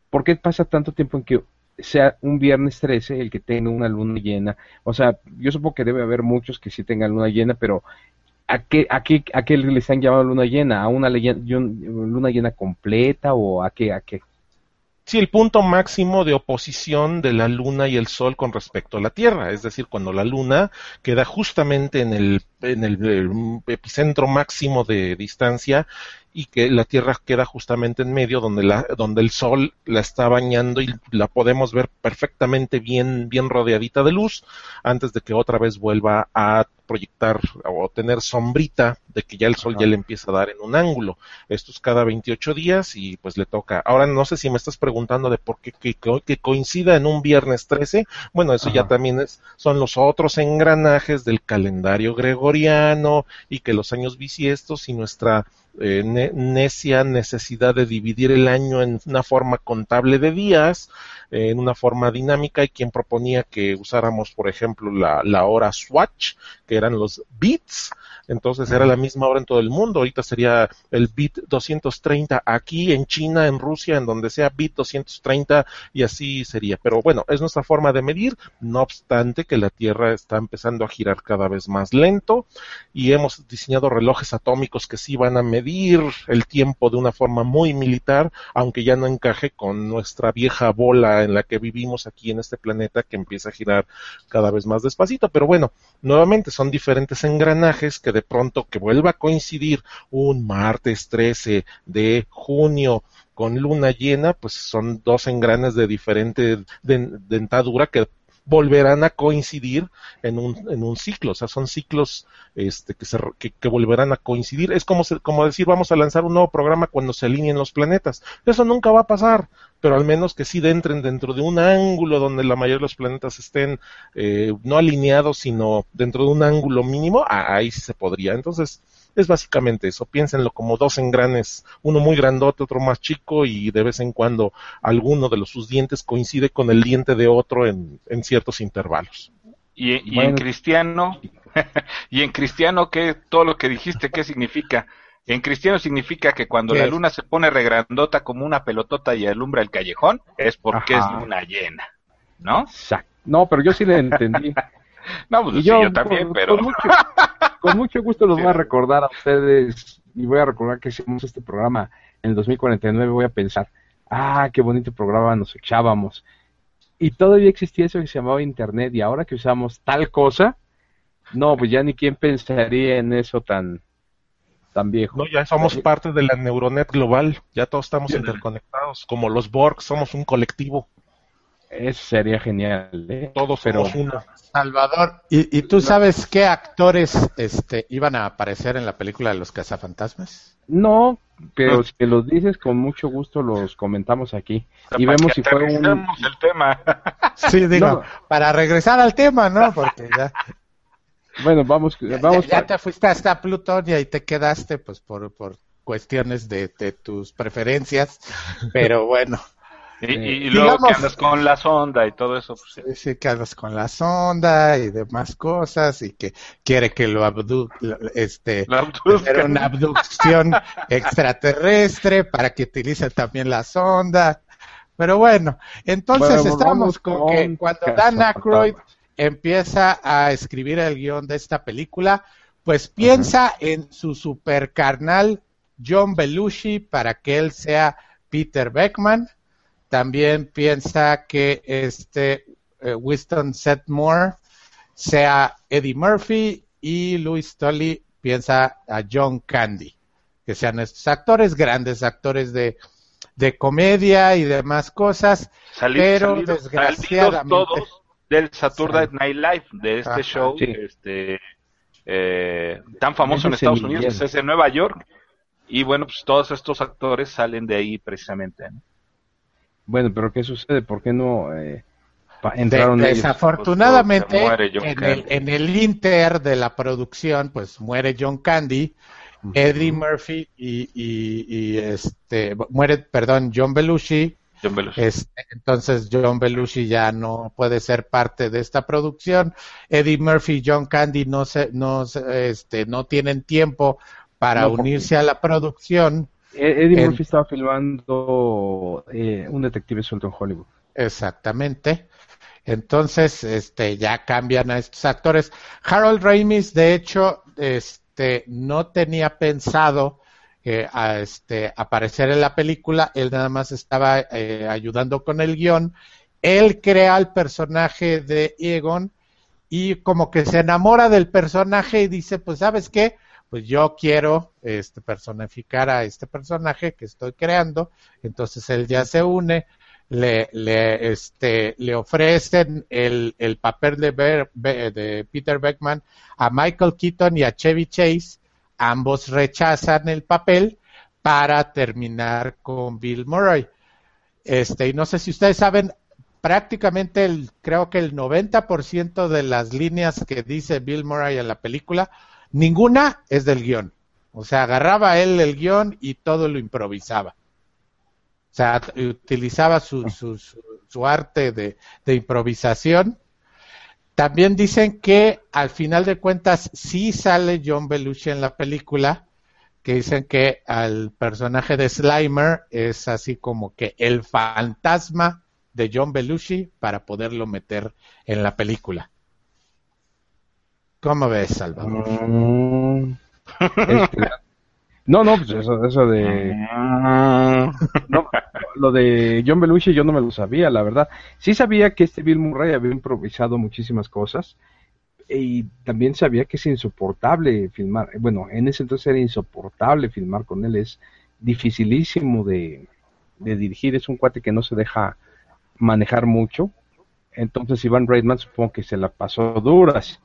¿por qué pasa tanto tiempo en que sea un viernes 13 el que tenga una luna llena? O sea, yo supongo que debe haber muchos que sí tengan luna llena, pero ¿A qué, a, qué, ¿A qué les han llamado luna llena? ¿A una luna llena completa o a qué? A qué? Sí, el punto máximo de oposición de la Luna y el Sol con respecto a la Tierra, es decir, cuando la Luna queda justamente en el, en el epicentro máximo de distancia y que la Tierra queda justamente en medio donde la donde el Sol la está bañando y la podemos ver perfectamente bien bien rodeadita de luz antes de que otra vez vuelva a proyectar o tener sombrita de que ya el sol ya le empieza a dar en un ángulo. Esto es cada 28 días y pues le toca. Ahora no sé si me estás preguntando de por qué que, coincida en un viernes 13. Bueno, eso ya también es, son los otros engranajes del calendario gregoriano y que los años bisiestos y nuestra eh, necia necesidad de dividir el año en una forma contable de días, en una forma dinámica, y quien proponía que usáramos, por ejemplo, la, la hora Swatch, que eran los bits, entonces era la misma hora en todo el mundo. Ahorita sería el bit 230 aquí en China, en Rusia, en donde sea bit 230 y así sería. Pero bueno, es nuestra forma de medir, no obstante que la Tierra está empezando a girar cada vez más lento y hemos diseñado relojes atómicos que sí van a medir el tiempo de una forma muy militar, aunque ya no encaje con nuestra vieja bola en la que vivimos aquí en este planeta que empieza a girar cada vez más despacito. Pero bueno, nuevamente son diferentes engranajes que de pronto que vuelva a coincidir un martes 13 de junio con luna llena, pues son dos engranes de diferente dentadura que volverán a coincidir en un, en un ciclo, o sea, son ciclos este, que, se, que, volverán a coincidir. Es como, como decir, vamos a lanzar un nuevo programa cuando se alineen los planetas. Eso nunca va a pasar, pero al menos que sí entren dentro de un ángulo donde la mayoría de los planetas estén eh, no alineados, sino dentro de un ángulo mínimo, ahí sí se podría. Entonces, es básicamente eso. Piénsenlo como dos engranes, uno muy grandote, otro más chico, y de vez en cuando alguno de los, sus dientes coincide con el diente de otro en, en ciertos intervalos. Y, en cristiano, y en cristiano, ¿qué, todo lo que dijiste, qué significa? En cristiano significa que cuando la luna se pone regrandota como una pelotota y alumbra el callejón, es porque es luna llena, ¿no? Exacto. No, pero yo sí le entendí. no, pues yo, también, pero... con mucho gusto los voy a recordar a ustedes y voy a recordar que hicimos este programa en el 2049. Voy a pensar, ah, qué bonito programa nos echábamos. Y todavía existía eso que se llamaba Internet y ahora que usamos tal cosa, no, pues ya ni quién pensaría en eso tan, tan viejo. No, ya somos parte de la neuronet global, ya todos estamos interconectados, como los Borg, somos un colectivo. Eso sería genial, ¿eh? Todos pero... uno. Salvador, ¿y, tú sabes qué actores este, iban a aparecer en la película de los cazafantasmas? No, pero si te los dices, con mucho gusto los comentamos aquí. y vemos si fue un... el tema. sí, digo, para regresar al tema, ¿no? Porque ya... Bueno, vamos, vamos. Ya, te fuiste hasta Plutón y ahí te quedaste, pues por, por cuestiones de, de tus preferencias, pero bueno. Y, luego que andas con la sonda y todo eso. Pues, sí. que andas con la sonda y demás cosas y que quiere que lo abdu este, hacer una abducción extraterrestre para que utilice también la sonda. Pero bueno, entonces estamos con que cuando Dan Aykroyd empieza a escribir el guion de esta película, pues piensa en su super carnal John Belushi para que él sea Peter Beckman. También piensa que este eh, Winston Setmore sea Eddie Murphy y Louis Tully piensa a John Candy, que sean estos actores, grandes actores de, de comedia y demás cosas, pero desgraciadamente todos del Saturday Night Live, de este show este, eh, tan famoso en Estados Unidos, es en Nueva York, y bueno, pues todos estos actores salen de ahí precisamente. Bueno, pero ¿qué sucede? ¿Por qué no eh, entraron Desafortunadamente, en, el, en, el, inter de la producción, pues muere John Candy, Eddie Murphy y, y, este muere, perdón, John Belushi. John Belushi. Este, entonces John Belushi ya no puede ser parte de esta producción. Eddie Murphy y John Candy no se, no este, no tienen tiempo para unirse a la producción. E-, Eddie Murphy estaba filmando eh, un detective suelto en Hollywood. Exactamente. Entonces, este, ya cambian a estos actores. Harold Ramis, de hecho, este, no tenía pensado eh, a, este, aparecer en la película. Él nada más estaba eh, ayudando con el guion. Él crea el personaje de Egon y como que se enamora del personaje y dice, pues, ¿sabes qué? Pues yo quiero este, personificar a este personaje que estoy creando, entonces él ya se une, le, le, este, le ofrecen el, el papel de, de Peter Beckman a Michael Keaton y a Chevy Chase, ambos rechazan el papel para terminar con Bill Murray. Este, y no sé si ustedes saben, prácticamente el, creo que el 90% de las líneas que dice Bill Murray en la película Ninguna es del guion. O sea, agarraba él el guion y todo lo improvisaba. O sea, utilizaba su, su, su, arte de, de, improvisación. También dicen que al final de cuentas sí sale John Belushi en la película, que dicen que al personaje de Slimer es así como que el fantasma de John Belushi para poderlo meter en la película. ¿Cómo ves, Salvador? No, no, pues eso, eso de... Lo de John Belushi yo no me lo sabía, la verdad. Sí sabía que este Bill Murray había improvisado muchísimas cosas y también sabía que es insoportable filmar. Bueno, en ese entonces era insoportable filmar con él, es dificilísimo de, de dirigir, es un cuate que no se deja manejar mucho. Entonces Iván Reitman supongo que se la pasó duras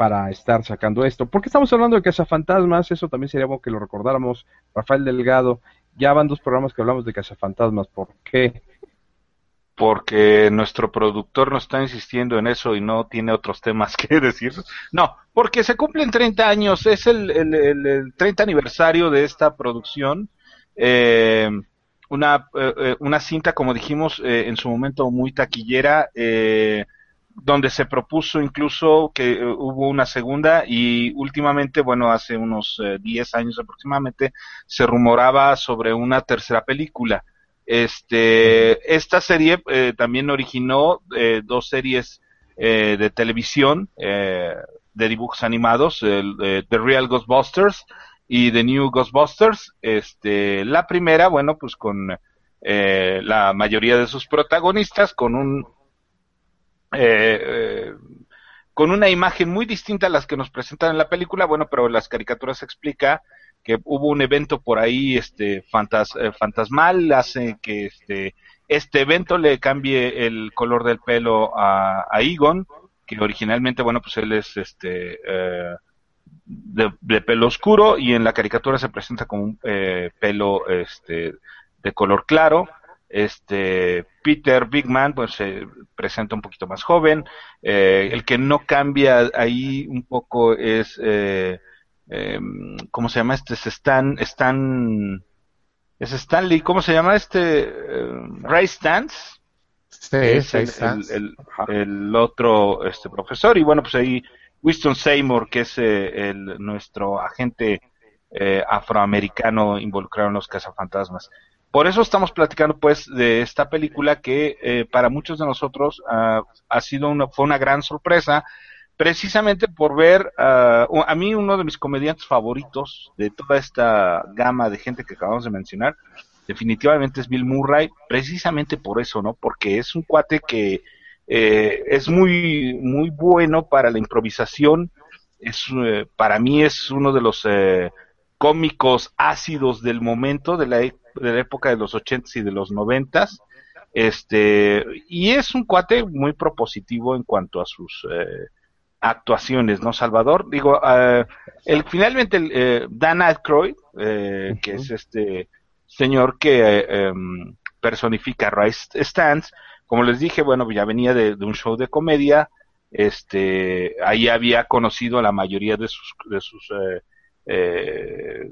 para estar sacando esto. ¿Por qué estamos hablando de cazafantasmas? Eso también sería bueno que lo recordáramos. Rafael Delgado, ya van dos programas que hablamos de cazafantasmas. ¿Por qué? Porque nuestro productor no está insistiendo en eso y no tiene otros temas que decir. No, porque se cumplen 30 años, es el, el, 30 aniversario de esta producción. Eh, una, eh, eh, una cinta, como dijimos, en su momento muy taquillera. Eh, donde se propuso incluso que eh, hubo una segunda y últimamente, bueno, hace unos 10 eh, años aproximadamente, se rumoraba sobre una tercera película. Este, esta serie eh, también originó dos series de televisión de dibujos animados, The Real Ghostbusters y The New Ghostbusters. Este, la primera, bueno, pues con la mayoría de sus protagonistas, con un eh, eh, con una imagen muy distinta a las que nos presentan en la película, bueno, pero en las caricaturas explica que hubo un evento por ahí este eh, fantasmal, hace que este este evento le cambie el color del pelo a, a Egon, que originalmente, bueno, pues él es este eh, de, de, pelo oscuro y en la caricatura se presenta como un pelo este de color claro este Peter Bigman pues se presenta un poquito más joven. Eh, el que no cambia ahí un poco es eh, em, cómo se llama este es Stan Stan es Stanley cómo se llama este em, Ray Stantz. Sí, es el, el, otro este profesor. Y bueno pues ahí Winston Seymour que es eh, el nuestro agente afroamericano involucrado en los cazafantasmas por eso estamos platicando pues de esta película que eh, para muchos de nosotros uh, ha sido una, fue una gran sorpresa, precisamente por ver uh, a mí uno de mis comediantes favoritos de toda esta gama de gente que acabamos de mencionar, definitivamente es Bill Murray, precisamente por eso, ¿no? Porque es un cuate que eh, es muy, muy bueno para la improvisación, es, eh, para mí es uno de los eh, cómicos ácidos del momento, de la, de la época de los ochentas y de los noventas, este, y es un cuate muy propositivo en cuanto a sus eh, actuaciones, ¿no, Salvador? Digo, uh, el, finalmente el, eh, Dan Aykroyd, eh, que es este señor que um, personifica a Rice Stance, como les dije, bueno, ya venía de, de, un show de comedia, este, ahí había conocido a la mayoría de sus, de sus eh, eh,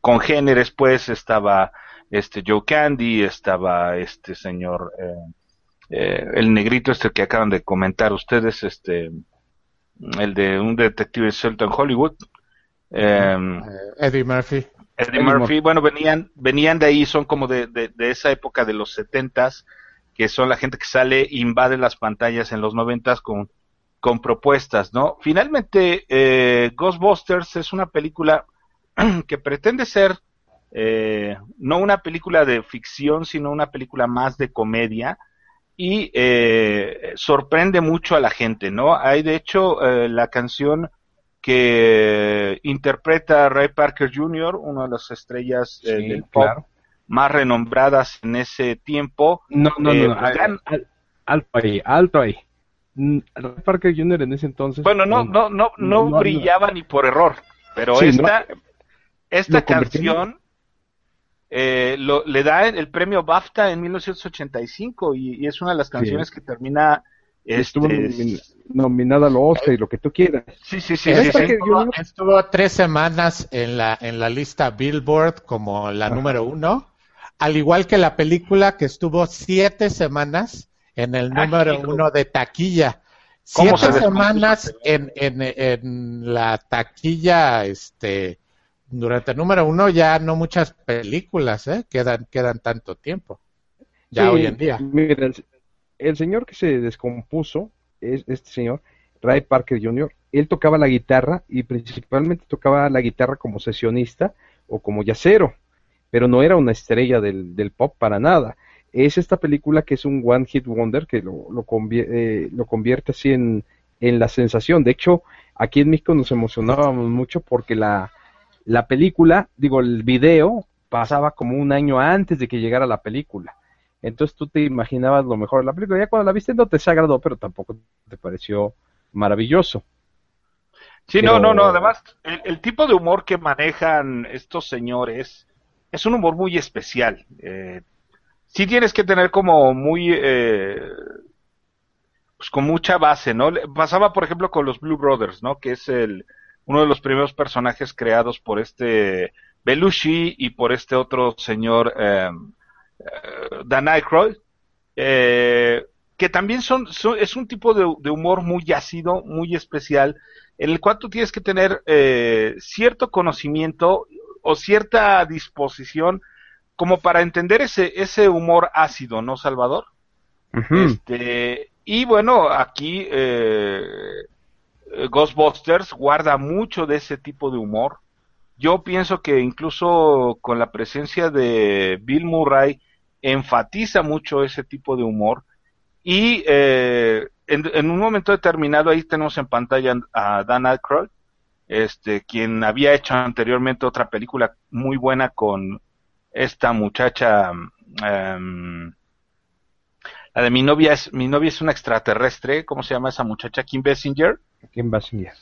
congéneres, pues estaba este Joe Candy, estaba este señor, eh, eh, el negrito este que acaban de comentar ustedes, este, el de un detective suelto en Hollywood, eh, Eddie Murphy. Eddie Murphy, bueno, venían, venían de ahí, son como de, de, de esa época de los setentas, que son la gente que sale, invade las pantallas en los noventas con, con propuestas, ¿no? Finalmente, eh, Ghostbusters es una película que pretende ser eh, no una película de ficción, sino una película más de comedia y eh, sorprende mucho a la gente, ¿no? Hay de hecho eh, la canción que interpreta Ray Parker Jr., una de las estrellas sí, del pop claro. más renombradas en ese tiempo. No, no, no, al, al, alto ahí, alto ahí. Ray Parker Jr. en ese entonces. Bueno, no, no, no, no, no brillaba ni por error, pero sí, esta, esta canción eh, lo, le da el premio BAFTA en 1985 y, y es una de las canciones sí. que termina Estuvo este, nominada al Oscar y lo que tú quieras. Sí, sí, sí. sí, sí. Estuvo, estuvo, tres semanas en la, en la lista Billboard como la Ajá. número uno, al igual que la película que estuvo siete semanas en el número Ay, uno de taquilla. Siete semanas en, en, en la taquilla, este, durante el número uno ya no muchas películas, ¿eh? Quedan, quedan tanto tiempo. Ya sí, hoy en día. Mira, el, el, señor que se descompuso, es este señor, Ray Parker Jr., él tocaba la guitarra y principalmente tocaba la guitarra como sesionista o como yacero, pero no era una estrella del, del pop para nada. Es esta película que es un One Hit Wonder que lo, lo, convierte, eh, lo convierte así en, en la sensación. De hecho, aquí en México nos emocionábamos mucho porque la, la película, digo, el video pasaba como un año antes de que llegara la película. Entonces tú te imaginabas lo mejor de la película. Ya cuando la viste no te se agradó, pero tampoco te pareció maravilloso. Sí, pero... no, no, no. Además, el, el, tipo de humor que manejan estos señores es un humor muy especial. Eh, sí tienes que tener como muy... Eh, pues con mucha base, ¿no? Pasaba, por ejemplo, con los Blue Brothers, ¿no? Que es el uno de los primeros personajes creados por este Belushi y por este otro señor eh, Dan Aykroyd, eh, que también son, es un tipo de, de, humor muy ácido, muy especial, en el cual tú tienes que tener eh, cierto conocimiento o cierta disposición como para entender ese, ese humor ácido, ¿no, Salvador? Uh -huh. Este, y bueno, aquí eh, Ghostbusters guarda mucho de ese tipo de humor. Yo pienso que incluso con la presencia de Bill Murray enfatiza mucho ese tipo de humor y eh, en, en, un momento determinado ahí tenemos en pantalla a Dan Aykroyd, este, quien había hecho anteriormente otra película muy buena con esta muchacha, um, la de mi novia es mi novia es una extraterrestre, ¿cómo se llama esa muchacha? Kim Basinger. Kim Basinger.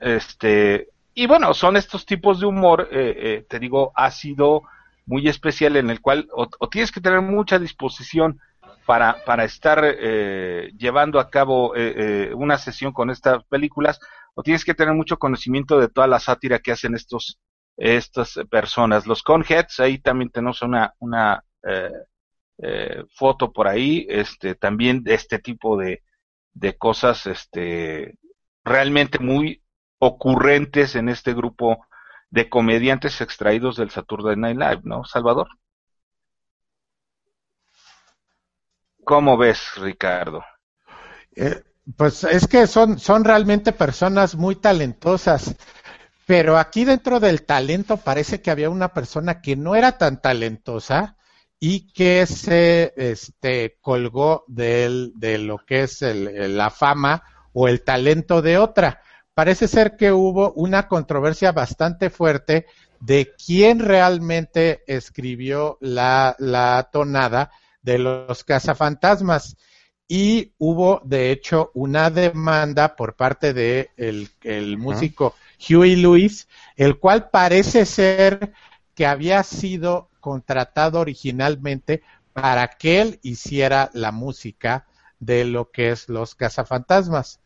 Este, y bueno, son estos tipos de humor, eh, eh, te digo, ácido, muy especial en el cual o, o tienes que tener mucha disposición para, para estar eh, llevando a cabo eh, eh, una sesión con estas películas, o tienes que tener mucho conocimiento de toda la sátira que hacen estos estas personas. Los Conheads, ahí también tenemos una, una eh, foto por ahí, este, también de este tipo de, de cosas, este, realmente muy ocurrentes en este grupo de comediantes extraídos del Saturday Night Live, ¿no, Salvador? ¿Cómo ves, Ricardo? Eh, pues es que son, son realmente personas muy talentosas. Pero aquí dentro del talento parece que había una persona que no era tan talentosa y que se este, colgó de lo que es la fama o el talento de otra. Parece ser que hubo una controversia bastante fuerte de quién realmente escribió la, la tonada de los cazafantasmas y hubo de hecho una demanda por parte de el, músico Huey Lewis, el cual parece ser que había sido contratado originalmente para que él hiciera la música de lo que es los cazafantasmas.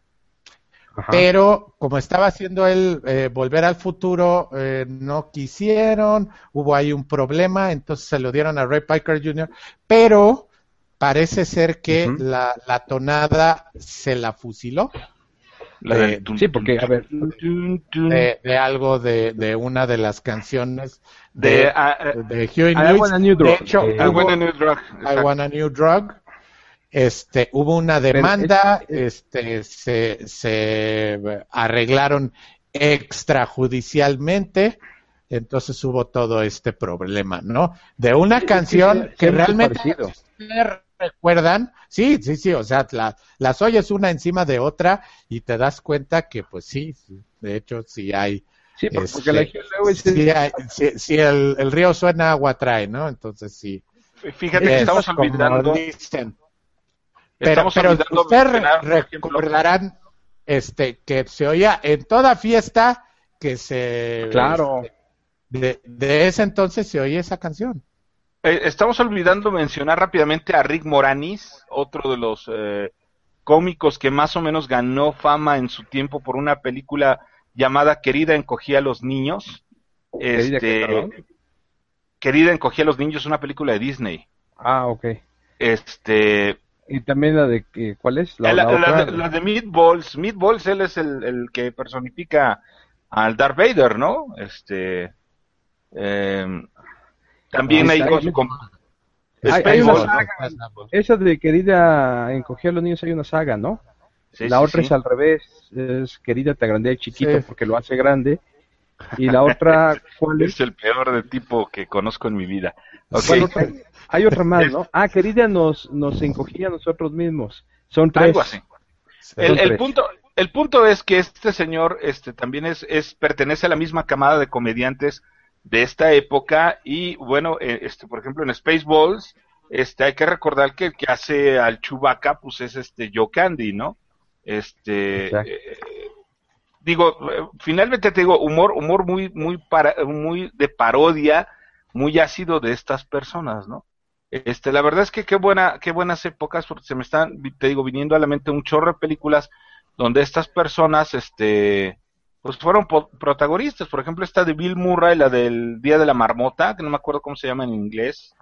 Pero como estaba haciendo él eh, Volver al Futuro, eh, no quisieron, hubo ahí un problema, entonces se lo dieron a Ray Piker Jr., pero parece ser que la, la, tonada se la fusiló. Sí, porque, a ver, de, algo de, de, una de las canciones de, de, ah, de Huey Lewis. De hecho, I want a new drug. I want a new drug este, hubo una demanda, este, se, se arreglaron extrajudicialmente, entonces hubo todo este problema, ¿no? De una canción que realmente recuerdan, sí, sí, sí, o sea, la, las oyes una encima de otra y te das cuenta que, pues sí, de hecho, sí hay. Sí, porque la este, si, el, el, río suena, agua trae, ¿no? Entonces sí. Fíjate que estamos olvidando. Pero, pero ustedes recordarán este, que se oía en toda fiesta que se... Claro. Este, de, ese entonces se oía esa canción. Eh, estamos olvidando mencionar rápidamente a Rick Moranis, otro de los eh, cómicos que más o menos ganó fama en su tiempo por una película llamada Querida encogía a los niños. Este, Querida encogía a los niños, una película de Disney. Ah, ok. Este, y también la de, ¿cuál es? La, la, de, Meatballs. Meatballs, él es el, el, que personifica al Darth Vader, ¿no? Este. Eh, también hay, hay, una saga. Esa de querida encogía a los niños hay una saga, ¿no? la otra es al revés, es querida te agrandé chiquito porque lo hace grande. Y la otra, ¿cuál es? Es el peor de tipo que conozco en mi vida. hay otra más, ¿no? Ah, querida, nos, nos encogía a nosotros mismos. Son tres. Algo así. El, punto, el punto es que este señor este, también es, es, pertenece a la misma camada de comediantes de esta época y bueno, eh, este, por ejemplo en Spaceballs, este, hay que recordar que el que hace al Chewbacca pues es este Joe Candy, ¿no? Este, eh, digo, eh, finalmente te digo, humor, humor muy, muy para, muy de parodia, muy ácido de estas personas, ¿no? Este, la verdad es que qué buena, qué buenas épocas, porque se me están, te digo, viniendo a la mente un chorro de películas donde estas personas, este, pues fueron protagonistas. Por ejemplo, esta de Bill Murray, la del Día de la Marmota, que no me acuerdo cómo se llama en inglés.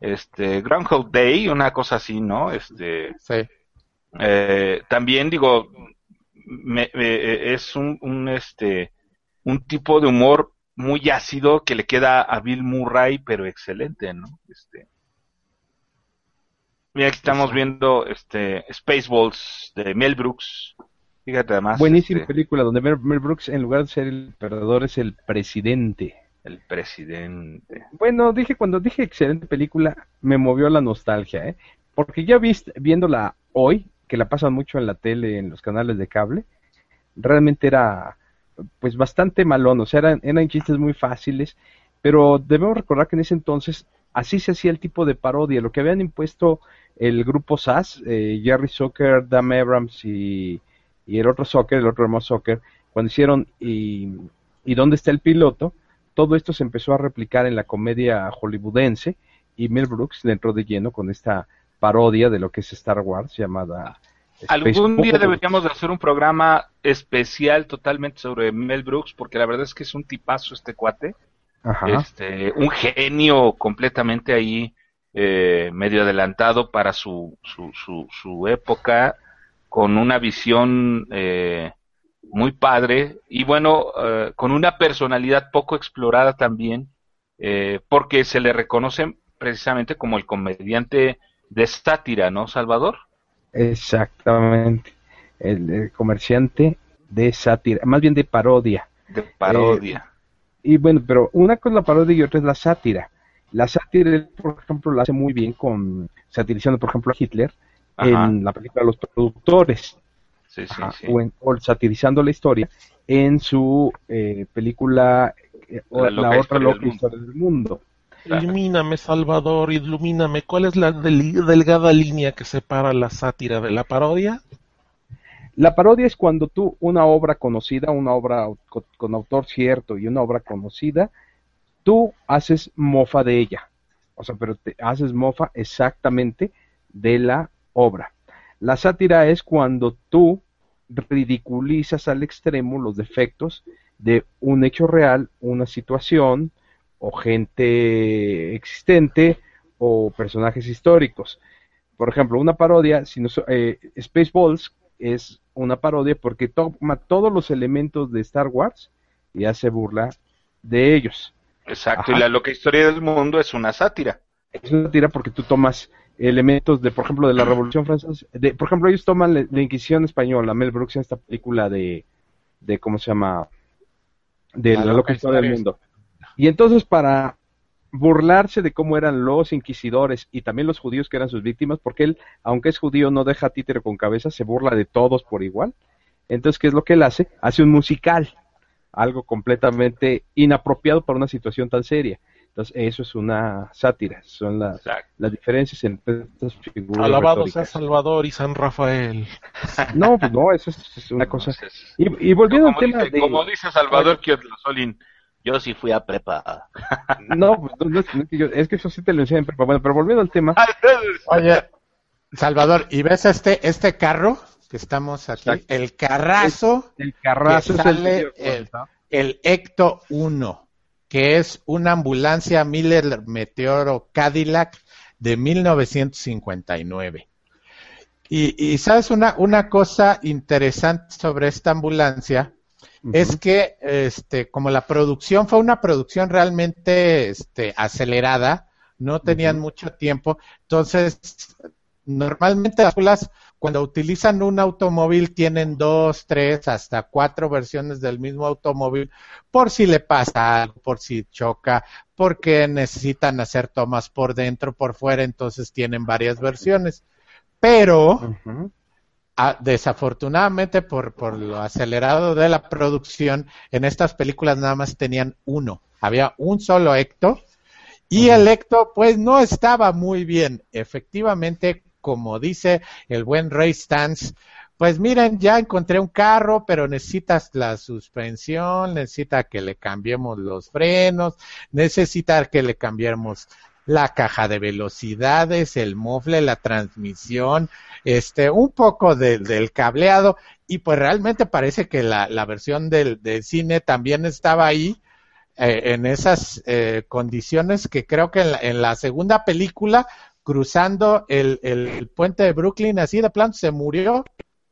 Este, Groundhog Day, una cosa así, ¿no? Este, sí. Eh, también digo, me, me, es un, un, este, un tipo de humor muy ácido que le queda a Bill Murray, pero excelente, ¿no? Este, mira, aquí estamos viendo este Spaceballs de Mel Brooks. Fíjate además. Buenísima este, película donde Mel Brooks en lugar de ser el perdedor es el presidente. El presidente. Bueno, dije cuando dije excelente película me movió la nostalgia, ¿eh? Porque ya viste viéndola hoy, que la pasan mucho en la tele, en los canales de cable, realmente era pues bastante malón, o sea, eran, eran chistes muy fáciles, pero debemos recordar que en ese entonces así se hacía el tipo de parodia, lo que habían impuesto el grupo SAS, eh, Jerry Zucker, Dan Abrams y, y, el otro Zucker, el otro hermano Zucker, cuando hicieron y, y dónde está el piloto, todo esto se empezó a replicar en la comedia hollywoodense y Mel Brooks entró de lleno con esta parodia de lo que es Star Wars llamada Algún día deberíamos de hacer un programa especial totalmente sobre Mel Brooks, porque la verdad es que es un tipazo este cuate. Este, un genio completamente ahí, eh, medio adelantado para su, su, su, su, época, con una visión eh, muy padre y bueno, eh, con una personalidad poco explorada también, porque se le reconoce precisamente como el comediante de sátira, ¿no, Salvador? Exactamente. El, comerciante de sátira, más bien de parodia. De parodia. Eh, y bueno, pero una cosa es la parodia y otra es la sátira. La sátira, por ejemplo, la hace muy bien con satirizando, por ejemplo, a Hitler en la película Los Productores. Sí, sí, sí. O, satirizando la historia en su eh, película eh, La, otra loca historia del mundo. Ilumíname, Salvador, ilumíname. ¿Cuál es la delgada línea que separa la sátira de la parodia? La parodia es cuando tú una obra conocida, una obra con, autor cierto y una obra conocida, tú haces mofa de ella. O sea, pero te haces mofa exactamente de la obra. La sátira es cuando tú ridiculizas al extremo los defectos de un hecho real, una situación o gente existente o personajes históricos. Por ejemplo, una parodia, si no, eh, Spaceballs es una parodia porque toma todos los elementos de Star Wars y hace burla de ellos. Exacto, y la loca historia del mundo es una sátira. Es una sátira porque tú tomas elementos de, por ejemplo, de la Revolución Francesa. De, por ejemplo, ellos toman la, Inquisición española, Mel Brooks en esta película de, de ¿cómo se llama? De la, loca historia del mundo. Y entonces para burlarse de cómo eran los inquisidores y también los judíos que eran sus víctimas, porque él, aunque es judío, no deja títere con cabeza, se burla de todos por igual. Entonces, ¿qué es lo que él hace? Hace un musical, algo completamente inapropiado para una situación tan seria. Entonces, eso es una sátira, son las, las diferencias entre estas figuras. Alabado sea Salvador y San Rafael. No, pues no, eso es, una cosa. Y, volviendo al tema de. Como dice Salvador Solín, yo sí fui a prepa. No, pues, no, es, que es, que eso sí te lo enseñé en prepa. Bueno, pero volviendo al tema. Oye, Salvador, ¿y ves este, este carro que estamos aquí? El carrazo. El, carrazo sale el, el, Ecto 1, que es una ambulancia Miller Meteoro Cadillac de 1959. Y, y sabes una, una cosa interesante sobre esta ambulancia es que este como la producción fue una producción realmente este acelerada, no tenían mucho tiempo, entonces normalmente las películas cuando utilizan un automóvil tienen dos, tres, hasta cuatro versiones del mismo automóvil por si le pasa algo, por si choca, porque necesitan hacer tomas por dentro, por fuera, entonces tienen varias versiones. Pero desafortunadamente por, por lo acelerado de la producción, en estas películas nada más tenían uno. Había un solo Ecto y el Ecto pues no estaba muy bien. Efectivamente, como dice el buen Ray Stans, pues miren, ya encontré un carro, pero necesitas la suspensión, necesita que le cambiemos los frenos, necesita que le cambiemos la caja de velocidades, el mofle, la transmisión, este, un poco del cableado y pues realmente parece que la, la versión del, cine también estaba ahí eh, en esas eh, condiciones que creo que en la, segunda película cruzando el, el, puente de Brooklyn así de plano se murió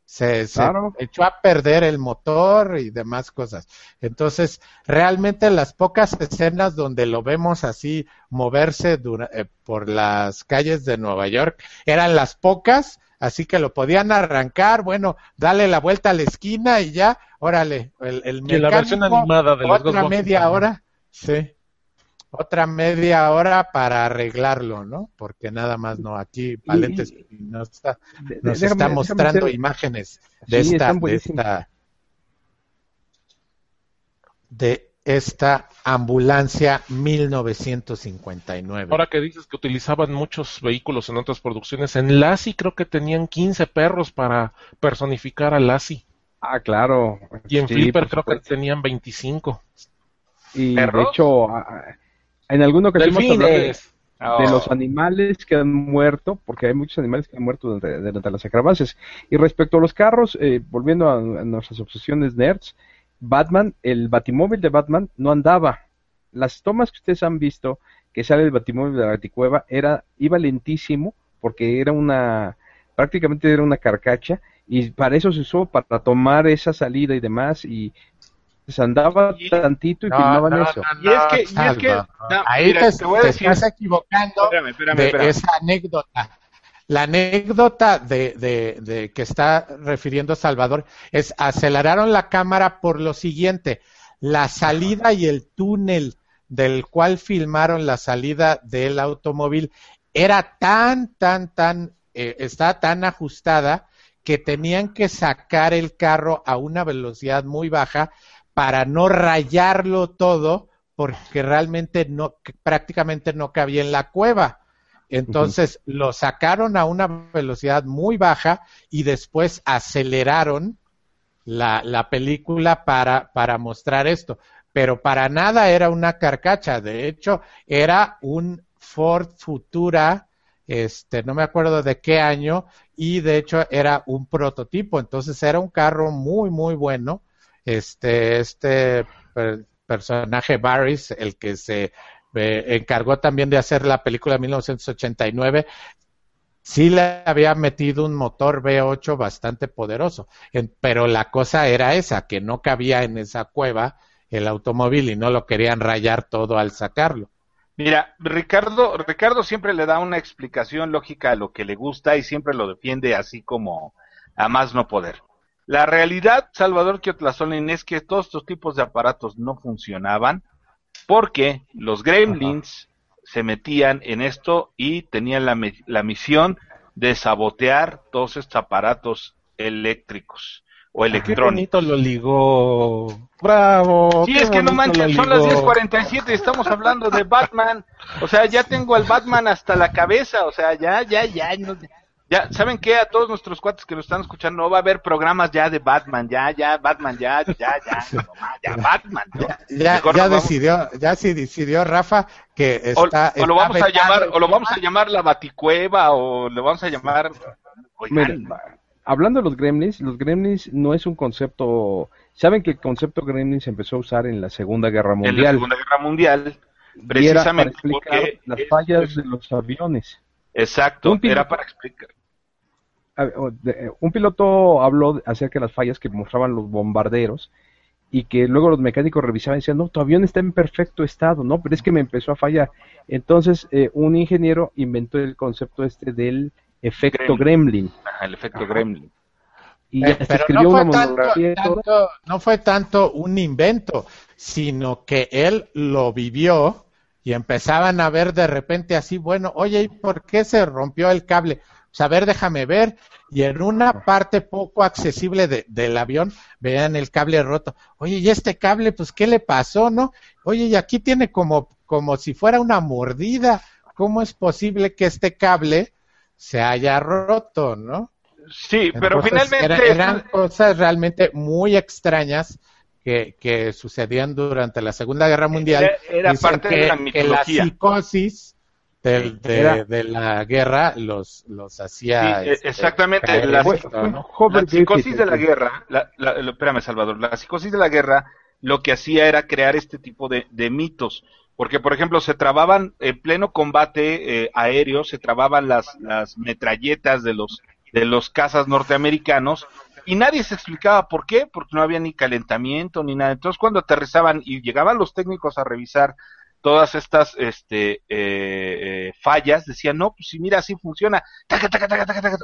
se, echó a perder el motor y demás cosas. Entonces, realmente las pocas escenas donde lo vemos así moverse eh, por las calles de Nueva York eran las pocas, así que lo podían arrancar, bueno, dale la vuelta a la esquina y ya, órale, el, el mecánico, la versión animada de otra media hora, sí otra media hora para arreglarlo, ¿no? Porque nada más no, aquí Valentes nos está, nos está mostrando imágenes de esta, de esta, de esta ambulancia 1959. Ahora que dices que utilizaban muchos vehículos en otras producciones, en Lassie creo que tenían 15 perros para personificar a Lassie. Ah, claro. Y en Flipper creo que tenían 25. Y de hecho, en alguna ocasión de, de, los oh. animales que han muerto, porque hay muchos animales que han muerto durante, durante las acrobacias. Y respecto a los carros, eh, volviendo a, nuestras obsesiones nerds, Batman, el batimóvil de Batman no andaba. Las tomas que ustedes han visto que sale el batimóvil de la Baticueva era, iba lentísimo porque era una, prácticamente era una carcacha y para eso se usó, para tomar esa salida y demás y se andaba tantito y filmaban eso. y es que, y es que ahí te, estás equivocando de esa anécdota. La anécdota de, de, de, que está refiriendo Salvador es aceleraron la cámara por lo siguiente, la salida y el túnel del cual filmaron la salida del automóvil era tan, tan, tan, eh, está tan ajustada que tenían que sacar el carro a una velocidad muy baja para no rayarlo todo porque realmente no, prácticamente no cabía en la cueva. Entonces lo sacaron a una velocidad muy baja y después aceleraron la, la película para, para mostrar esto. Pero para nada era una carcacha, de hecho era un Ford Futura, este, no me acuerdo de qué año, y de hecho era un prototipo, entonces era un carro muy, muy bueno. Este, este personaje Barris, el que se eh, encargó también de hacer la película de 1989, sí le había metido un motor V8 bastante poderoso, pero la cosa era esa, que no cabía en esa cueva el automóvil y no lo querían rayar todo al sacarlo. Mira, Ricardo, Ricardo siempre le da una explicación lógica a lo que le gusta y siempre lo defiende así como a más no poder. La realidad, Salvador Kiotlazolin, es que todos estos tipos de aparatos no funcionaban porque los gremlins se metían en esto y tenían la, la misión de sabotear todos estos aparatos eléctricos o electrónicos. Qué lo ligó. Bravo. Sí, es que no manches, son las 10:47 y estamos hablando de Batman. O sea, ya tengo al Batman hasta la cabeza, o sea, ya ya ya no, ya, ¿saben qué? A todos nuestros cuates que nos están escuchando, no va a haber programas ya de Batman, ya, ya, Batman, ya, ya, ya, ya, Batman. Ya, ya, decidió, ya sí decidió Rafa que está. O, lo vamos a llamar, o lo vamos a llamar la Baticueva, o lo vamos a llamar. hablando de los gremlins, los gremlins no es un concepto. Saben que el concepto gremlins se empezó a usar en la Segunda Guerra Mundial. En la Segunda Guerra Mundial, precisamente porque las fallas de los aviones. Exacto, era para explicar. Eh, un piloto habló acerca de las fallas que mostraban los bombarderos y que luego los mecánicos revisaban y decían, no, tu avión está en perfecto estado, no, pero es que me empezó a fallar. Entonces, eh, un ingeniero inventó el concepto este del efecto gremlin. el efecto gremlin. Y se escribió no una monografía. Tanto, no fue tanto un invento, sino que él lo vivió y empezaban a ver de repente así, bueno, oye, ¿y por qué se rompió el cable? Pues a ver, déjame ver. Y en una parte poco accesible del avión, vean el cable roto. Oye, ¿y este cable, pues qué le pasó, no? Oye, y aquí tiene como, como si fuera una mordida. ¿Cómo es posible que este cable se haya roto, no? Sí, pero finalmente... eran cosas realmente muy extrañas que, sucedían durante la Segunda Guerra Mundial. Era, parte de la mitología. Que la psicosis de, la guerra los, los hacía... Este, exactamente, la, psicosis de la guerra, la, espérame Salvador, la psicosis de la guerra lo que hacía era crear este tipo de, mitos. Porque, por ejemplo, se trababan en pleno combate eh, aéreo, se trababan las, las metralletas de los, de los cazas norteamericanos y nadie se explicaba por qué, porque no había ni calentamiento ni nada. Entonces cuando aterrizaban y llegaban los técnicos a revisar todas estas este, eh, eh, fallas, decían, no, pues si mira, así funciona.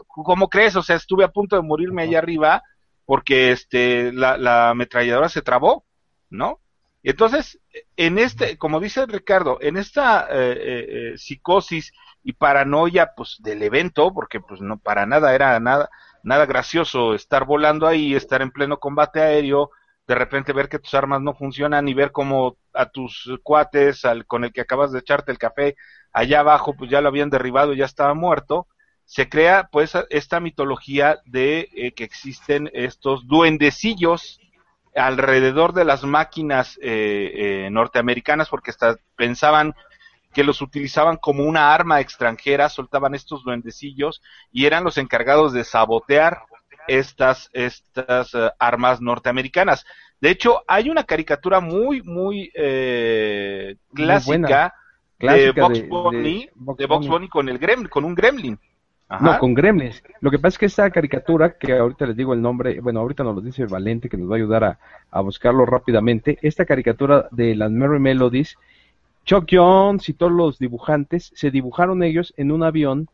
¿Cómo crees? O sea, estuve a punto de morirme allá arriba porque este, la, la ametralladora se trabó, ¿no? Entonces, en este, como dice Ricardo, en esta eh, psicosis y paranoia, pues, del evento, porque pues no, para nada era nada, nada gracioso estar volando ahí, estar en pleno combate aéreo, de repente ver que tus armas no funcionan y ver como a tus cuates al, con el que acabas de echarte el café allá abajo, pues ya lo habían derribado y ya estaba muerto, se crea pues esta mitología de eh, que existen estos duendecillos alrededor de las máquinas eh, eh, norteamericanas porque hasta pensaban que los utilizaban como una arma extranjera, soltaban estos duendecillos y eran los encargados de sabotear estas, estas uh, armas norteamericanas. De hecho, hay una caricatura muy, muy eh, clásica, de Box Bunny, de, Box Bunny con el gremlin, con un gremlin. No, con gremlins. Lo que pasa es que esta caricatura, que ahorita les digo el nombre, bueno, ahorita nos lo dice Valente, que nos va a ayudar a, a buscarlo rápidamente. Esta caricatura de las Merry Melodies Chuck Jones y todos los dibujantes se dibujaron ellos en un avión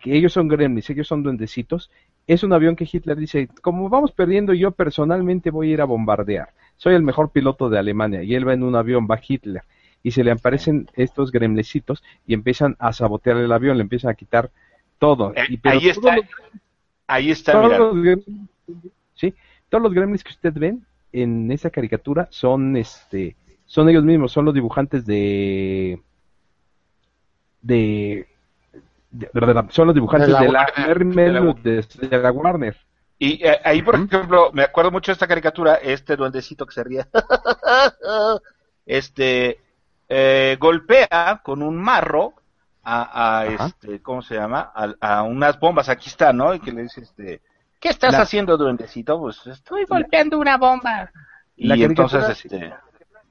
que ellos son gremlins, ellos son duendecitos, es un avión que Hitler dice, como vamos perdiendo, yo personalmente voy a ir a bombardear. Soy el mejor piloto de Alemania y él va en un avión, va Hitler. Y se le aparecen estos gremlecitos y empiezan a sabotear el avión, le empiezan a quitar todo. Eh, Y, pero ahí está, ahí está, todos los gremlins, sí, todos los gremlins que usted ven en esa caricatura son este son ellos mismos, son los dibujantes de de, de- de- son los dibujantes De la de la, Warner, de la Warner. Y eh, ahí, por ejemplo, me acuerdo mucho de esta caricatura, este duendecito que se ría, este, eh, golpea con un marro a, este, ¿cómo se llama? A, a unas bombas, aquí está, ¿no? Y que le dice, este, ¿qué estás La- haciendo, duendecito? Pues estoy golpeando una bomba. La Y entonces, este,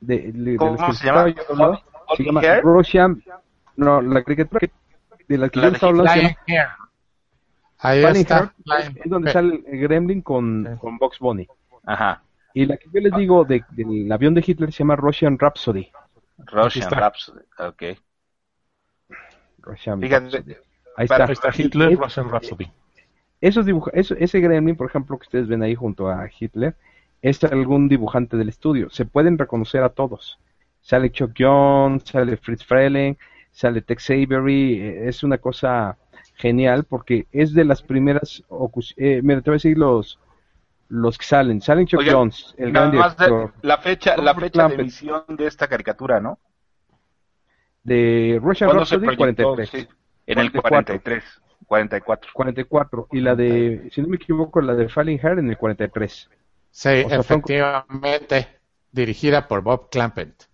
De, de- de ¿cómo las que se llama? yo hablando, se llama Hair? Russian no, la caricatura que- de la que La yo estaba hablando se llama Hair. Ahí está. Hair, Flying es donde sale el Gremlin con, Sí. con Box Bunny. ajá, Y la que yo les digo de- del avión de Hitler se llama Russian Rhapsody. Russian. Rhapsody, ok. Russian Fíjate, Rhapsody. Ahí para- está. Está Hitler, Russian Rhapsody. esos dibuja- eso- ese gremlin, por ejemplo, que ustedes ven ahí junto a Hitler, es algún dibujante del estudio. Se pueden reconocer a todos. Sale Chuck Jones, sale Fritz Freleng, sale Tex Avery. eh, Es una cosa genial porque es de las primeras. Eh, mira, te voy a decir los, los que salen. Salen Chuck Jones, el gran director la fecha, la fecha de emisión de esta caricatura, ¿no? de Russian ¿Cuándo se Rhapsody, proyectó? 43. Sí, en el 44. 43, 44. 44. Y la de, si no me equivoco, la de Falling Hair en el 43. Sí, O sea, son- efectivamente. Dirigida por Bob Clampett.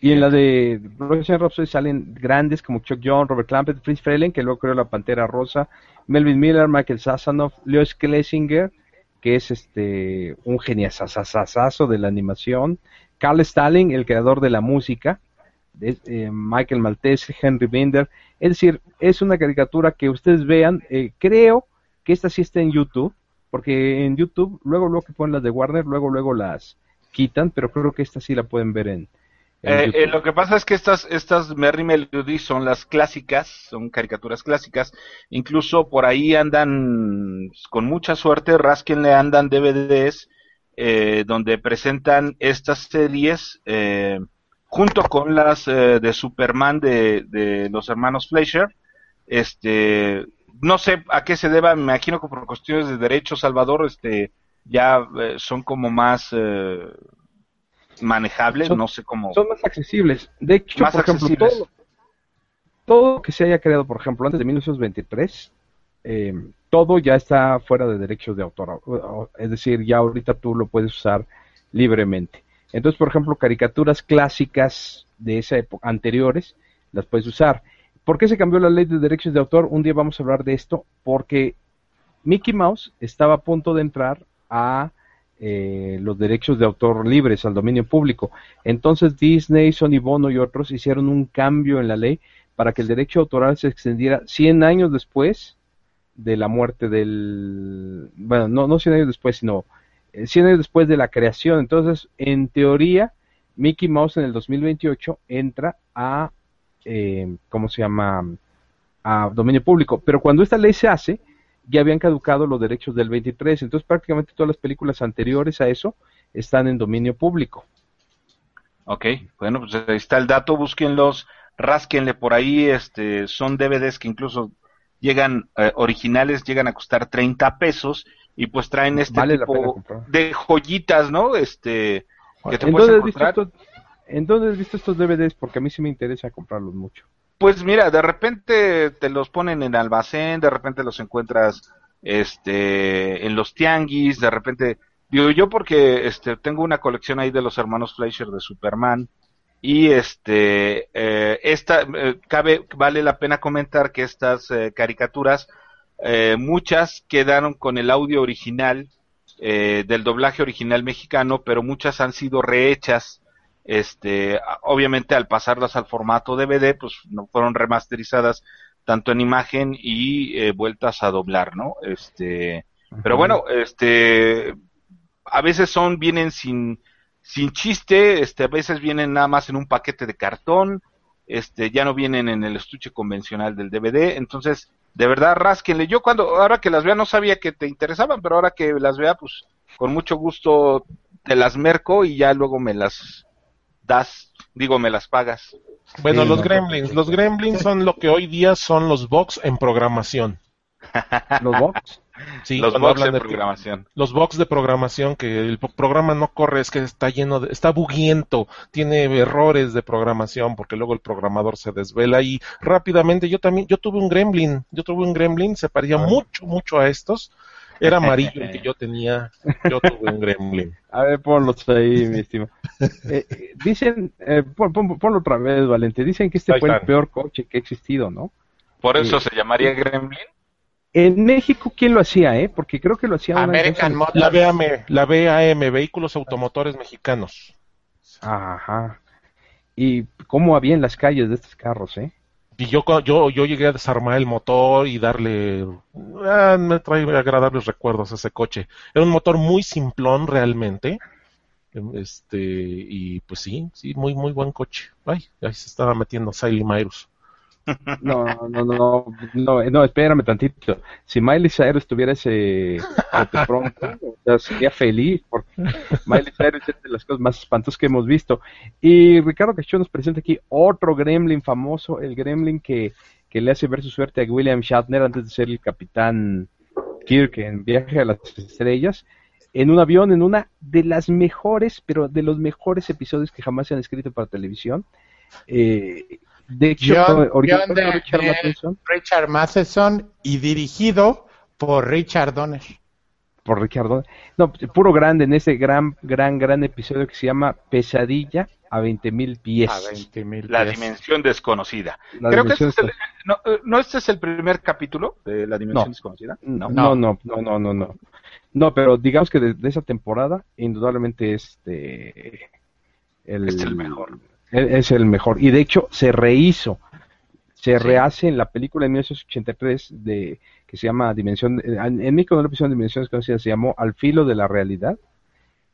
Y en la de Russian Rhapsody salen grandes como Chuck Jones, Robert Clampett, Fritz Freleng, que luego creó la Pantera Rosa, Melvin Miller, Michael Sasanoff, Leo Schlesinger, que es este un geniazazazazo de la animación, Carl Stalin, el creador de la música, de- eh, Michael Maltese, Henry Binder, es decir, es una caricatura que ustedes vean, eh, creo que esta sí está en YouTube, porque en YouTube, luego luego que ponen las de Warner, luego luego las quitan, pero creo que esta sí la pueden ver en, Eh, eh, lo que pasa es que estas, estas Merry Melodies son las clásicas, son caricaturas clásicas. Incluso por ahí andan, con mucha suerte, rasquenle andan DVDs eh, donde presentan estas series eh, junto con las eh, de Superman de, de los hermanos Fleischer. Este, no sé a qué se deba, me imagino que por cuestiones de derechos, Salvador, este, ya eh, son como más eh, manejables, Son- no sé cómo. son más accesibles. De hecho, Más por ejemplo, todo, todo lo que se haya creado, por ejemplo, antes de 1923, eh, todo ya está fuera de derechos de autor. Es decir, ya ahorita tú lo puedes usar libremente. Entonces, por ejemplo, caricaturas clásicas de esa época, anteriores, las puedes usar. ¿Por qué se cambió la ley de derechos de autor? Un día vamos a hablar de esto, porque Mickey Mouse estaba a punto de entrar a eh, los derechos de autor libres al dominio público. Entonces Disney, Sony Bono y otros hicieron un cambio en la ley para que el derecho autoral se extendiera 100 años después de la muerte del... Bueno, no, no 100 años después, sino eh, 100 años después de la creación. Entonces, en teoría, Mickey Mouse en el 2028 entra a, eh, ¿cómo se llama? A dominio público. Pero cuando esta ley se hace, ya habían caducado los derechos del 23. Entonces, prácticamente todas las películas anteriores a eso están en dominio público. Ok, bueno, pues ahí está el dato, búsquenlos, rásquenle por ahí, este, son DVDs que incluso llegan, eh, originales, llegan a costar 30 pesos y pues traen este Vale tipo de joyitas, ¿no? Este, que te ¿En puedes visto encontrar. ¿En dónde has visto estos DVDs? Porque a mí sí me interesa comprarlos mucho. Pues mira, de repente te los ponen en almacén, de repente los encuentras este en los tianguis, de repente digo yo porque este tengo una colección ahí de los hermanos Fleischer de Superman y este eh, esta eh, cabe vale la pena comentar que estas eh, caricaturas eh, muchas quedaron con el audio original eh, del doblaje original mexicano, pero muchas han sido rehechas este obviamente al pasarlas al formato DVD pues no fueron remasterizadas tanto en imagen y eh, vueltas a doblar no este pero bueno este a veces son vienen sin sin chiste este a veces vienen nada más en un paquete de cartón este ya no vienen en el estuche convencional del DVD entonces de verdad, rásquenle. Yo cuando, ahora que las vea, no sabía que te interesaban, pero ahora que las vea, pues con mucho gusto te las merco y ya luego me las das, digo, me las pagas. Bueno, Sí, los no, gremlins. Los gremlins son lo que hoy día son los box en programación. Los box. Sí, Los box de de- programación. los bugs de programación que el programa no corre es que está lleno de está buguiento tiene errores de programación porque luego el programador se desvela y rápidamente yo también yo tuve un gremlin yo tuve un gremlin se parecía mucho mucho a estos era amarillo el que yo tenía yo tuve un gremlin A ver, ponlos ahí, mi estimado. Eh, eh, dicen, eh, pon- pon- ponlo otra vez, Valente. Dicen que este Ahí fue el peor coche que ha existido, ¿no? Por eso se llamaría Gremlin. En México, ¿quién lo hacía, eh? Porque creo que lo hacía American empresa- la Motors. BAM la BAM Vehículos Automotores Mexicanos Ajá. Y cómo había en las calles de estos carros, ¿eh? Y yo yo yo llegué a desarmar el motor y darle ah, me trae agradables recuerdos ese coche. Era un motor muy simplón realmente este y pues sí sí muy muy buen coche. Ay ahí se estaba metiendo Siley Myrus No, no, no, no, no, espérame tantito. Si Miley Cyrus tuviera ese pronto, o sea, sería feliz, porque Miley Cyrus es de las cosas más espantosas que hemos visto. Y Ricardo Cachón nos presenta aquí otro gremlin famoso, el gremlin que, que le hace ver su suerte a William Shatner antes de ser el capitán Kirk en Viaje a las Estrellas, en un avión, en una de las mejores, pero de los mejores episodios que jamás se han escrito para televisión. Eh, de hecho, de- por Richard de- Matheson, Richard Matheson y dirigido por Richard Donner. por Ricardo. No, puro grande en ese gran, gran, gran episodio que se llama Pesadilla a 20.000 pies. A 20 mil La pies. dimensión desconocida. La Creo que dimensión este es el, no, eh, no, este es el primer capítulo de la dimensión No. desconocida. No, no, no, no, no, no, no. No, pero digamos que de, de esa temporada, indudablemente este el, Es el mejor. Es, el mejor. Y de hecho, se rehizo. Se Sí. rehace en la película de 1983 de, que se llama Dimensión. En, en México no le pusieron Dimensión Desconocida, se llamó Al filo de la realidad.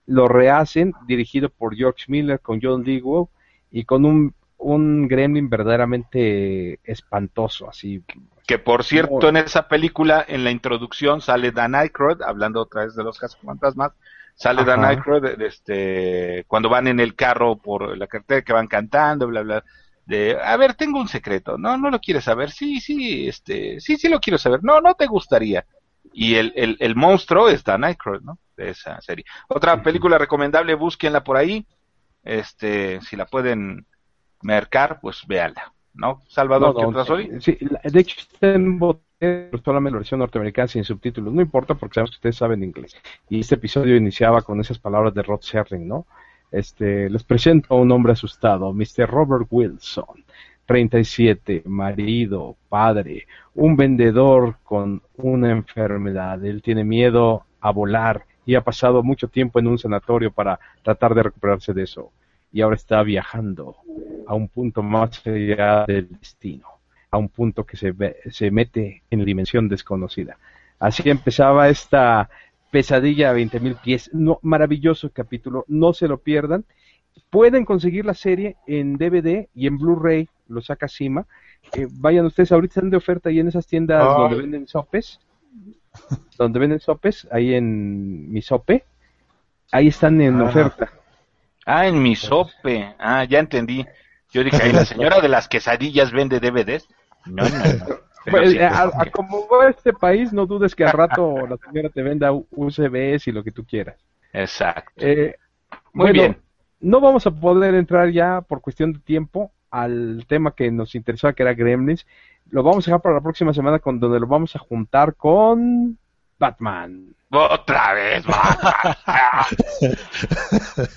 Lo rehacen, dirigido por George Miller con John Lithgow y con un, un gremlin verdaderamente espantoso, así. Que por cierto, en esa película, en la introducción, sale Dan Aykroyd, hablando otra vez de los fantasmas, sale Dan Ajá. Aykroyd este, cuando van en el carro por la carretera que van cantando, bla, bla, de, a ver, tengo un secreto, no, no lo quieres saber, sí, sí, este, sí, sí lo quiero saber, no, no te gustaría. Y el, el, el monstruo es Dan Aykroyd, ¿no? De esa serie. Otra película recomendable, búsquenla por ahí, este, si la pueden mercar, pues véanla, ¿no? Salvador, No, ¿qué no, hoy? sí, de hecho está en solamente la versión norteamericana sin subtítulos. No importa porque sabemos que ustedes saben inglés. Y este episodio iniciaba con esas palabras de Rod Serling, ¿no? Este, les presento a un hombre asustado, Mr. Robert Wilson, 37, marido, padre, un vendedor con una enfermedad. Él tiene miedo a volar y ha pasado mucho tiempo en un sanatorio para tratar de recuperarse de eso. Y ahora está viajando a un punto más allá del destino, a un punto que se, ve- se mete en la dimensión desconocida. Así empezaba esta pesadilla a 20.000 pies. No, maravilloso capítulo, no se lo pierdan. Pueden conseguir la serie en DVD y en Blu-ray, lo saca Cima. Eh, vayan ustedes, ahorita están de oferta ahí en esas tiendas Ay. donde venden sopes, donde venden sopes, ahí en mi sope, ahí están en Ah. oferta. Ah, en mi sope. Ah, ya entendí. Yo dije, "Ay, la señora de las quesadillas vende DVDs. No, no, no. Pues, sí, a, a como va este país, no dudes que al rato la señora te venda UCBs y lo que tú quieras. Exacto. Eh, Muy bueno, bien. No vamos a poder entrar ya por cuestión de tiempo al tema que nos interesaba, que era Gremlins. Lo vamos a dejar para la próxima semana, con donde lo vamos a juntar con Batman. Otra vez, Batman.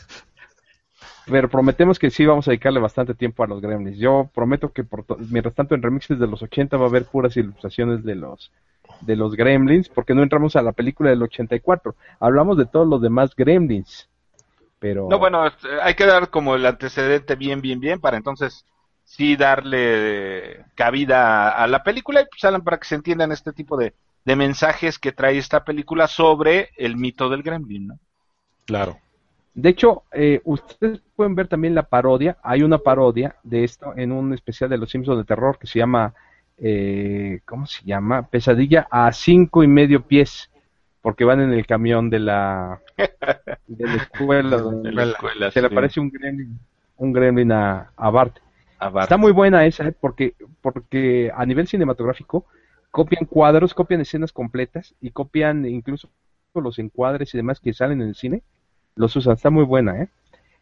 Pero prometemos que sí vamos a dedicarle bastante tiempo a los Gremlins. Yo prometo que por mientras tanto en remixes de los 80 va a haber puras ilustraciones de los de los Gremlins, porque no entramos a la película del 84. Hablamos de todos los demás Gremlins. Pero No, bueno, este, hay que dar como el antecedente bien, bien, bien, para entonces sí darle cabida a la película y pues Alan, para que se entiendan este tipo de, de mensajes que trae esta película sobre el mito del gremlin, ¿no? claro De hecho, eh, ustedes pueden ver también la parodia. Hay una parodia de esto en un especial de Los Simpsons de terror que se llama eh, ¿cómo se llama? Pesadilla a cinco y medio pies, porque van en el camión de la, de la escuela, donde De la escuela, se le aparece un gremlin, un gremlin a, a Bart. A Bart. Está muy buena esa, ¿eh? porque, porque a nivel cinematográfico copian cuadros, copian escenas completas y copian incluso los encuadres y demás que salen en el cine, los usan. Está muy buena, ¿eh?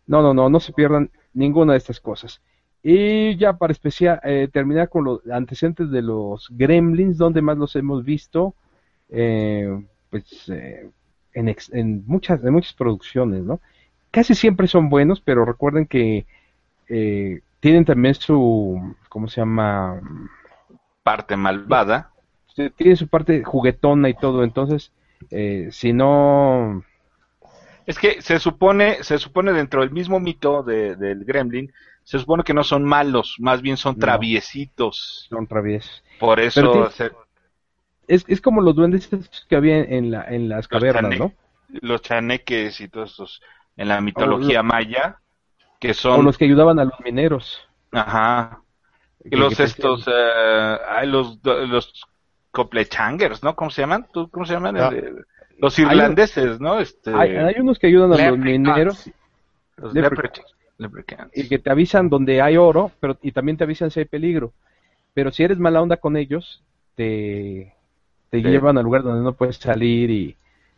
No, no, no, no se pierdan ninguna de estas cosas. Y ya para especial, eh, terminar con los antecedentes de los Gremlins, donde más los hemos visto, eh, pues eh, en, ex- en muchas, en muchas producciones, ¿no? Casi siempre son buenos, pero recuerden que eh, tienen también su, ¿cómo se llama? Parte malvada. Tiene su parte juguetona y todo, entonces, eh, si no, Es que se supone, se supone dentro del mismo mito de- del Gremlin, se supone que no son malos, más bien son No. traviesitos. son traviesos. Por eso se- Es, es como los duendes que había en, la, en las Los cavernas, chane- ¿no? los chaneques y todos estos en la mitología maya, que O son, los que ayudaban a los mineros. ajá, que- los que estos, eh, los, los coplechangers, ¿no? ¿Cómo se llaman? ¿Tú- ¿Cómo se llaman? Ah. Los irlandeses, ¿no? Este, Hay, hay unos que ayudan a los mineros los leprechauns. y que te avisan donde hay oro, pero y también te avisan si hay peligro. Pero si eres mala onda con ellos, te, te llevan al lugar donde no puedes salir y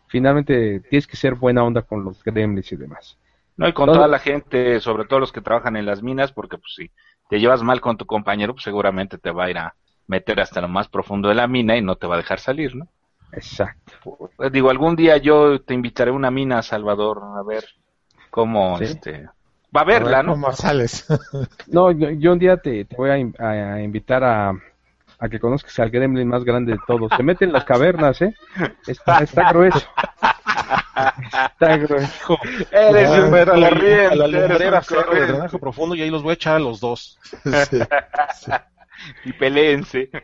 finalmente tienes que ser buena onda con los gremlins y demás. No, y con toda la gente, sobre todo los que trabajan en las minas, porque pues si te llevas mal con tu compañero, pues seguramente te va a ir a meter hasta lo más profundo de la mina y no te va a dejar salir, ¿no? Exacto. Pues, digo, algún día yo te invitaré a una mina, Salvador, a ver cómo, ¿Sí? este, va a verla, A ver ¿no? ¿Cómo sales? No, yo, yo un día te, te voy a, in- a invitar a, a que conozcas al gremlin más grande de todos. Se mete en las cavernas, ¿eh? Está, está grueso. Está grueso. Eres a un a la, a lumbrera profundo y ahí los voy a echar a los dos. Sí. Y peleense.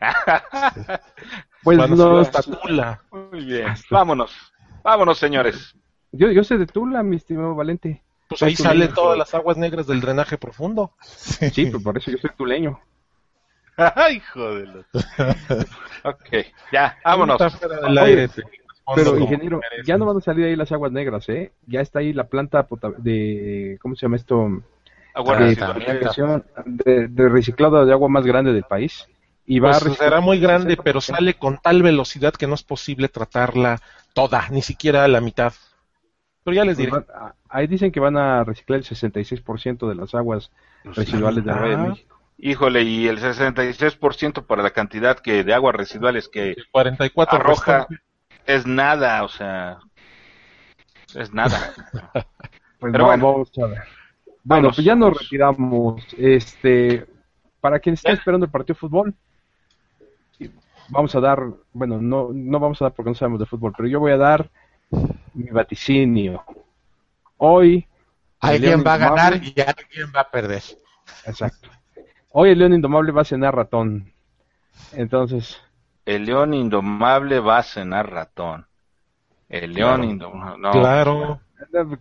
Pues hasta Tula. Muy bien, vámonos, vámonos, señores. yo, yo sé de Tula, mi estimado Valente. Pues ahí salen todas las aguas negras del drenaje profundo. Sí, pues por eso yo soy tuleño. Ay, joder. ok, ya, vámonos. Del aire, Pero ingeniero, ya no van a salir ahí las aguas negras, ¿eh? Ya está ahí la planta de, ¿cómo se llama esto? Agua de, residual. de, de reciclado de agua más grande del país. Y va a Pues reciclar- será muy grande, pero sale con tal velocidad que no es posible tratarla toda, ni siquiera a la mitad. Pero ya les diré. Pues van- a- ahí dicen que van a reciclar el 66% de las aguas residuales de. Valle de México. Híjole, y el 66% para la cantidad que de aguas residuales que El 44 arroja restante. es nada, o sea, es nada. Pues Pero bueno. vamos a ver. Bueno, Vamos, pues ya nos retiramos. Este, para quien está Ya. esperando el partido de fútbol, vamos a dar, bueno, no, no vamos a dar porque no sabemos de fútbol, pero yo voy a dar mi vaticinio. Hoy, el Alguien León va a ganar Indomable- y alguien va a perder. Exacto. Hoy el León Indomable va a cenar ratón. Entonces, El león indomable va a cenar ratón. El león Claro. indomable. No. Claro.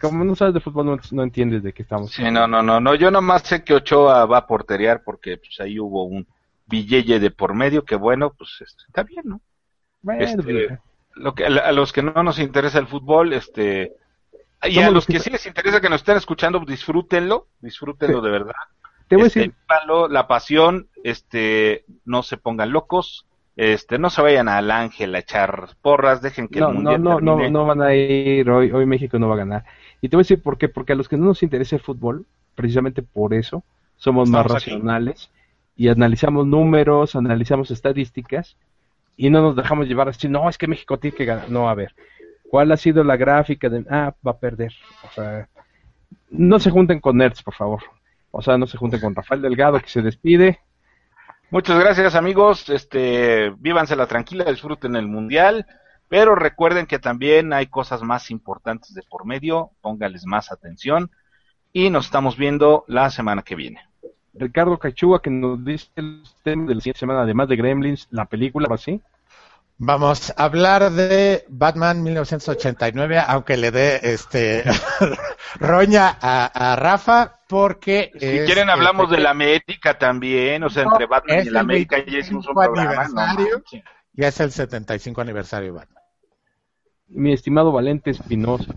Como no sabes de fútbol, no, no entiendes de qué estamos. Sí, no, no, no, no. Yo nomás sé que Ochoa va a porterear porque pues ahí hubo un billete de por medio que bueno, pues este, está bien, ¿no? Bueno, Este, pues, Lo que, a los que no nos interesa el fútbol, este, y a los que- sí les interesa que nos estén escuchando, disfrútenlo, disfrútenlo Sí. de verdad. te voy a Este, decir, vívanlo, la pasión, este, no se pongan locos, este, no se vayan al ángel a echar porras, dejen que no, el no, mundial no, no, termine. no van a ir hoy, hoy México no va a ganar. Y te voy a decir por qué, porque a los que no nos interesa el fútbol, precisamente por eso, somos más aquí. racionales y analizamos números, analizamos estadísticas y no nos dejamos llevar así, no, es que México tiene que ganar. No, a ver, ¿cuál ha sido la gráfica de, ah, va a perder? O sea, no se junten con nerds, por favor. O sea, no se junten con Rafael Delgado, que se despide. Muchas gracias amigos, este, vívansela tranquila, disfruten el mundial, pero recuerden que también hay cosas más importantes de por medio, póngales más atención y nos estamos viendo la semana que viene. Ricardo Cachúa, que nos dice el tema de la siguiente semana, además de Gremlins, la película, así. Vamos a hablar de Batman 1989, aunque le dé este roña a, Rafa, porque si quieren hablamos de la América también, o sea, entre Batman y la América ya hicimos un programa, ya es el 75 aniversario Batman. Mi estimado Valente Espinosa.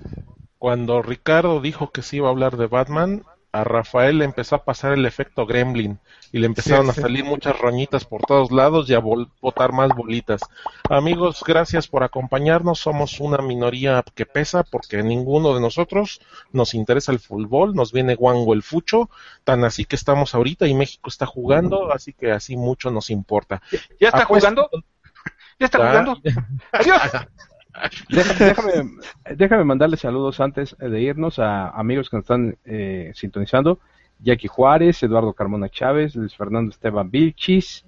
Cuando Ricardo dijo que se iba a hablar de Batman, a Rafael le empezó a pasar el efecto gremlin y le empezaron a salir muchas roñitas por todos lados y a botar más bolitas. Amigos, gracias por acompañarnos. Somos una minoría que pesa porque ninguno de nosotros nos interesa el fútbol, nos viene guango el fucho, tan así que estamos ahorita y México está jugando, así que así mucho nos importa. ¿Ya está jugando? ¿Ya está jugando? Adiós. Déjame, déjame, mandarle saludos antes de irnos a amigos que nos están eh, sintonizando. Jackie Juárez, Eduardo Carmona Chávez, Luis Fernando Esteban Vilchis,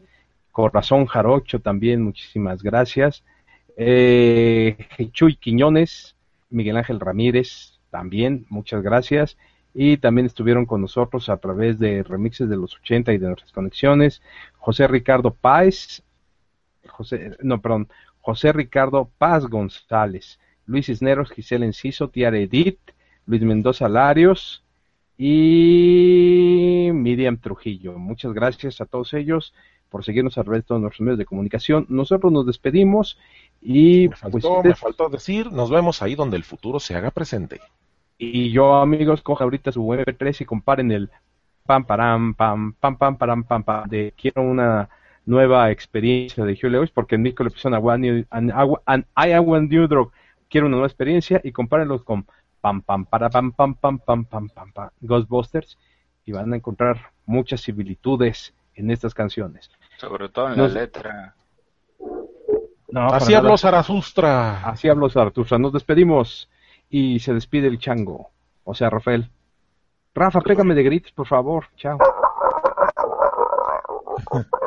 Corazón Jarocho también, muchísimas gracias. Eh, Chuy Quiñones, Miguel Ángel Ramírez también, muchas gracias. Y también estuvieron con nosotros a través de remixes de los 80 y de nuestras conexiones. José Ricardo Páez, José, no, perdón, José Ricardo Paz González, Luis Cisneros, Gisela Enciso, Tiara Edith, Luis Mendoza Larios y Miriam Trujillo. Muchas gracias a todos ellos por seguirnos a través de todos nuestros medios de comunicación. Nosotros nos despedimos y me faltó, pues, me faltó decir, nos vemos ahí donde el futuro se haga presente. Y yo, amigos, coja ahorita su MP3 y comparen el pam param pam pam pam param pam pam de quiero una nueva experiencia de Hugh Lewis, porque Nico le puso a One and I Want New Drug, quiero una nueva experiencia y compárenlos con pam pam para pam pam pam pam pam pam pam Ghostbusters y van a encontrar muchas similitudes en estas canciones. Sobre todo en la letra. No, Así habló Zaratustra. Así habló Zaratustra. Nos despedimos y se despide el chango. O sea, Rafael. Rafa, pégame de gritos, por favor. Chao.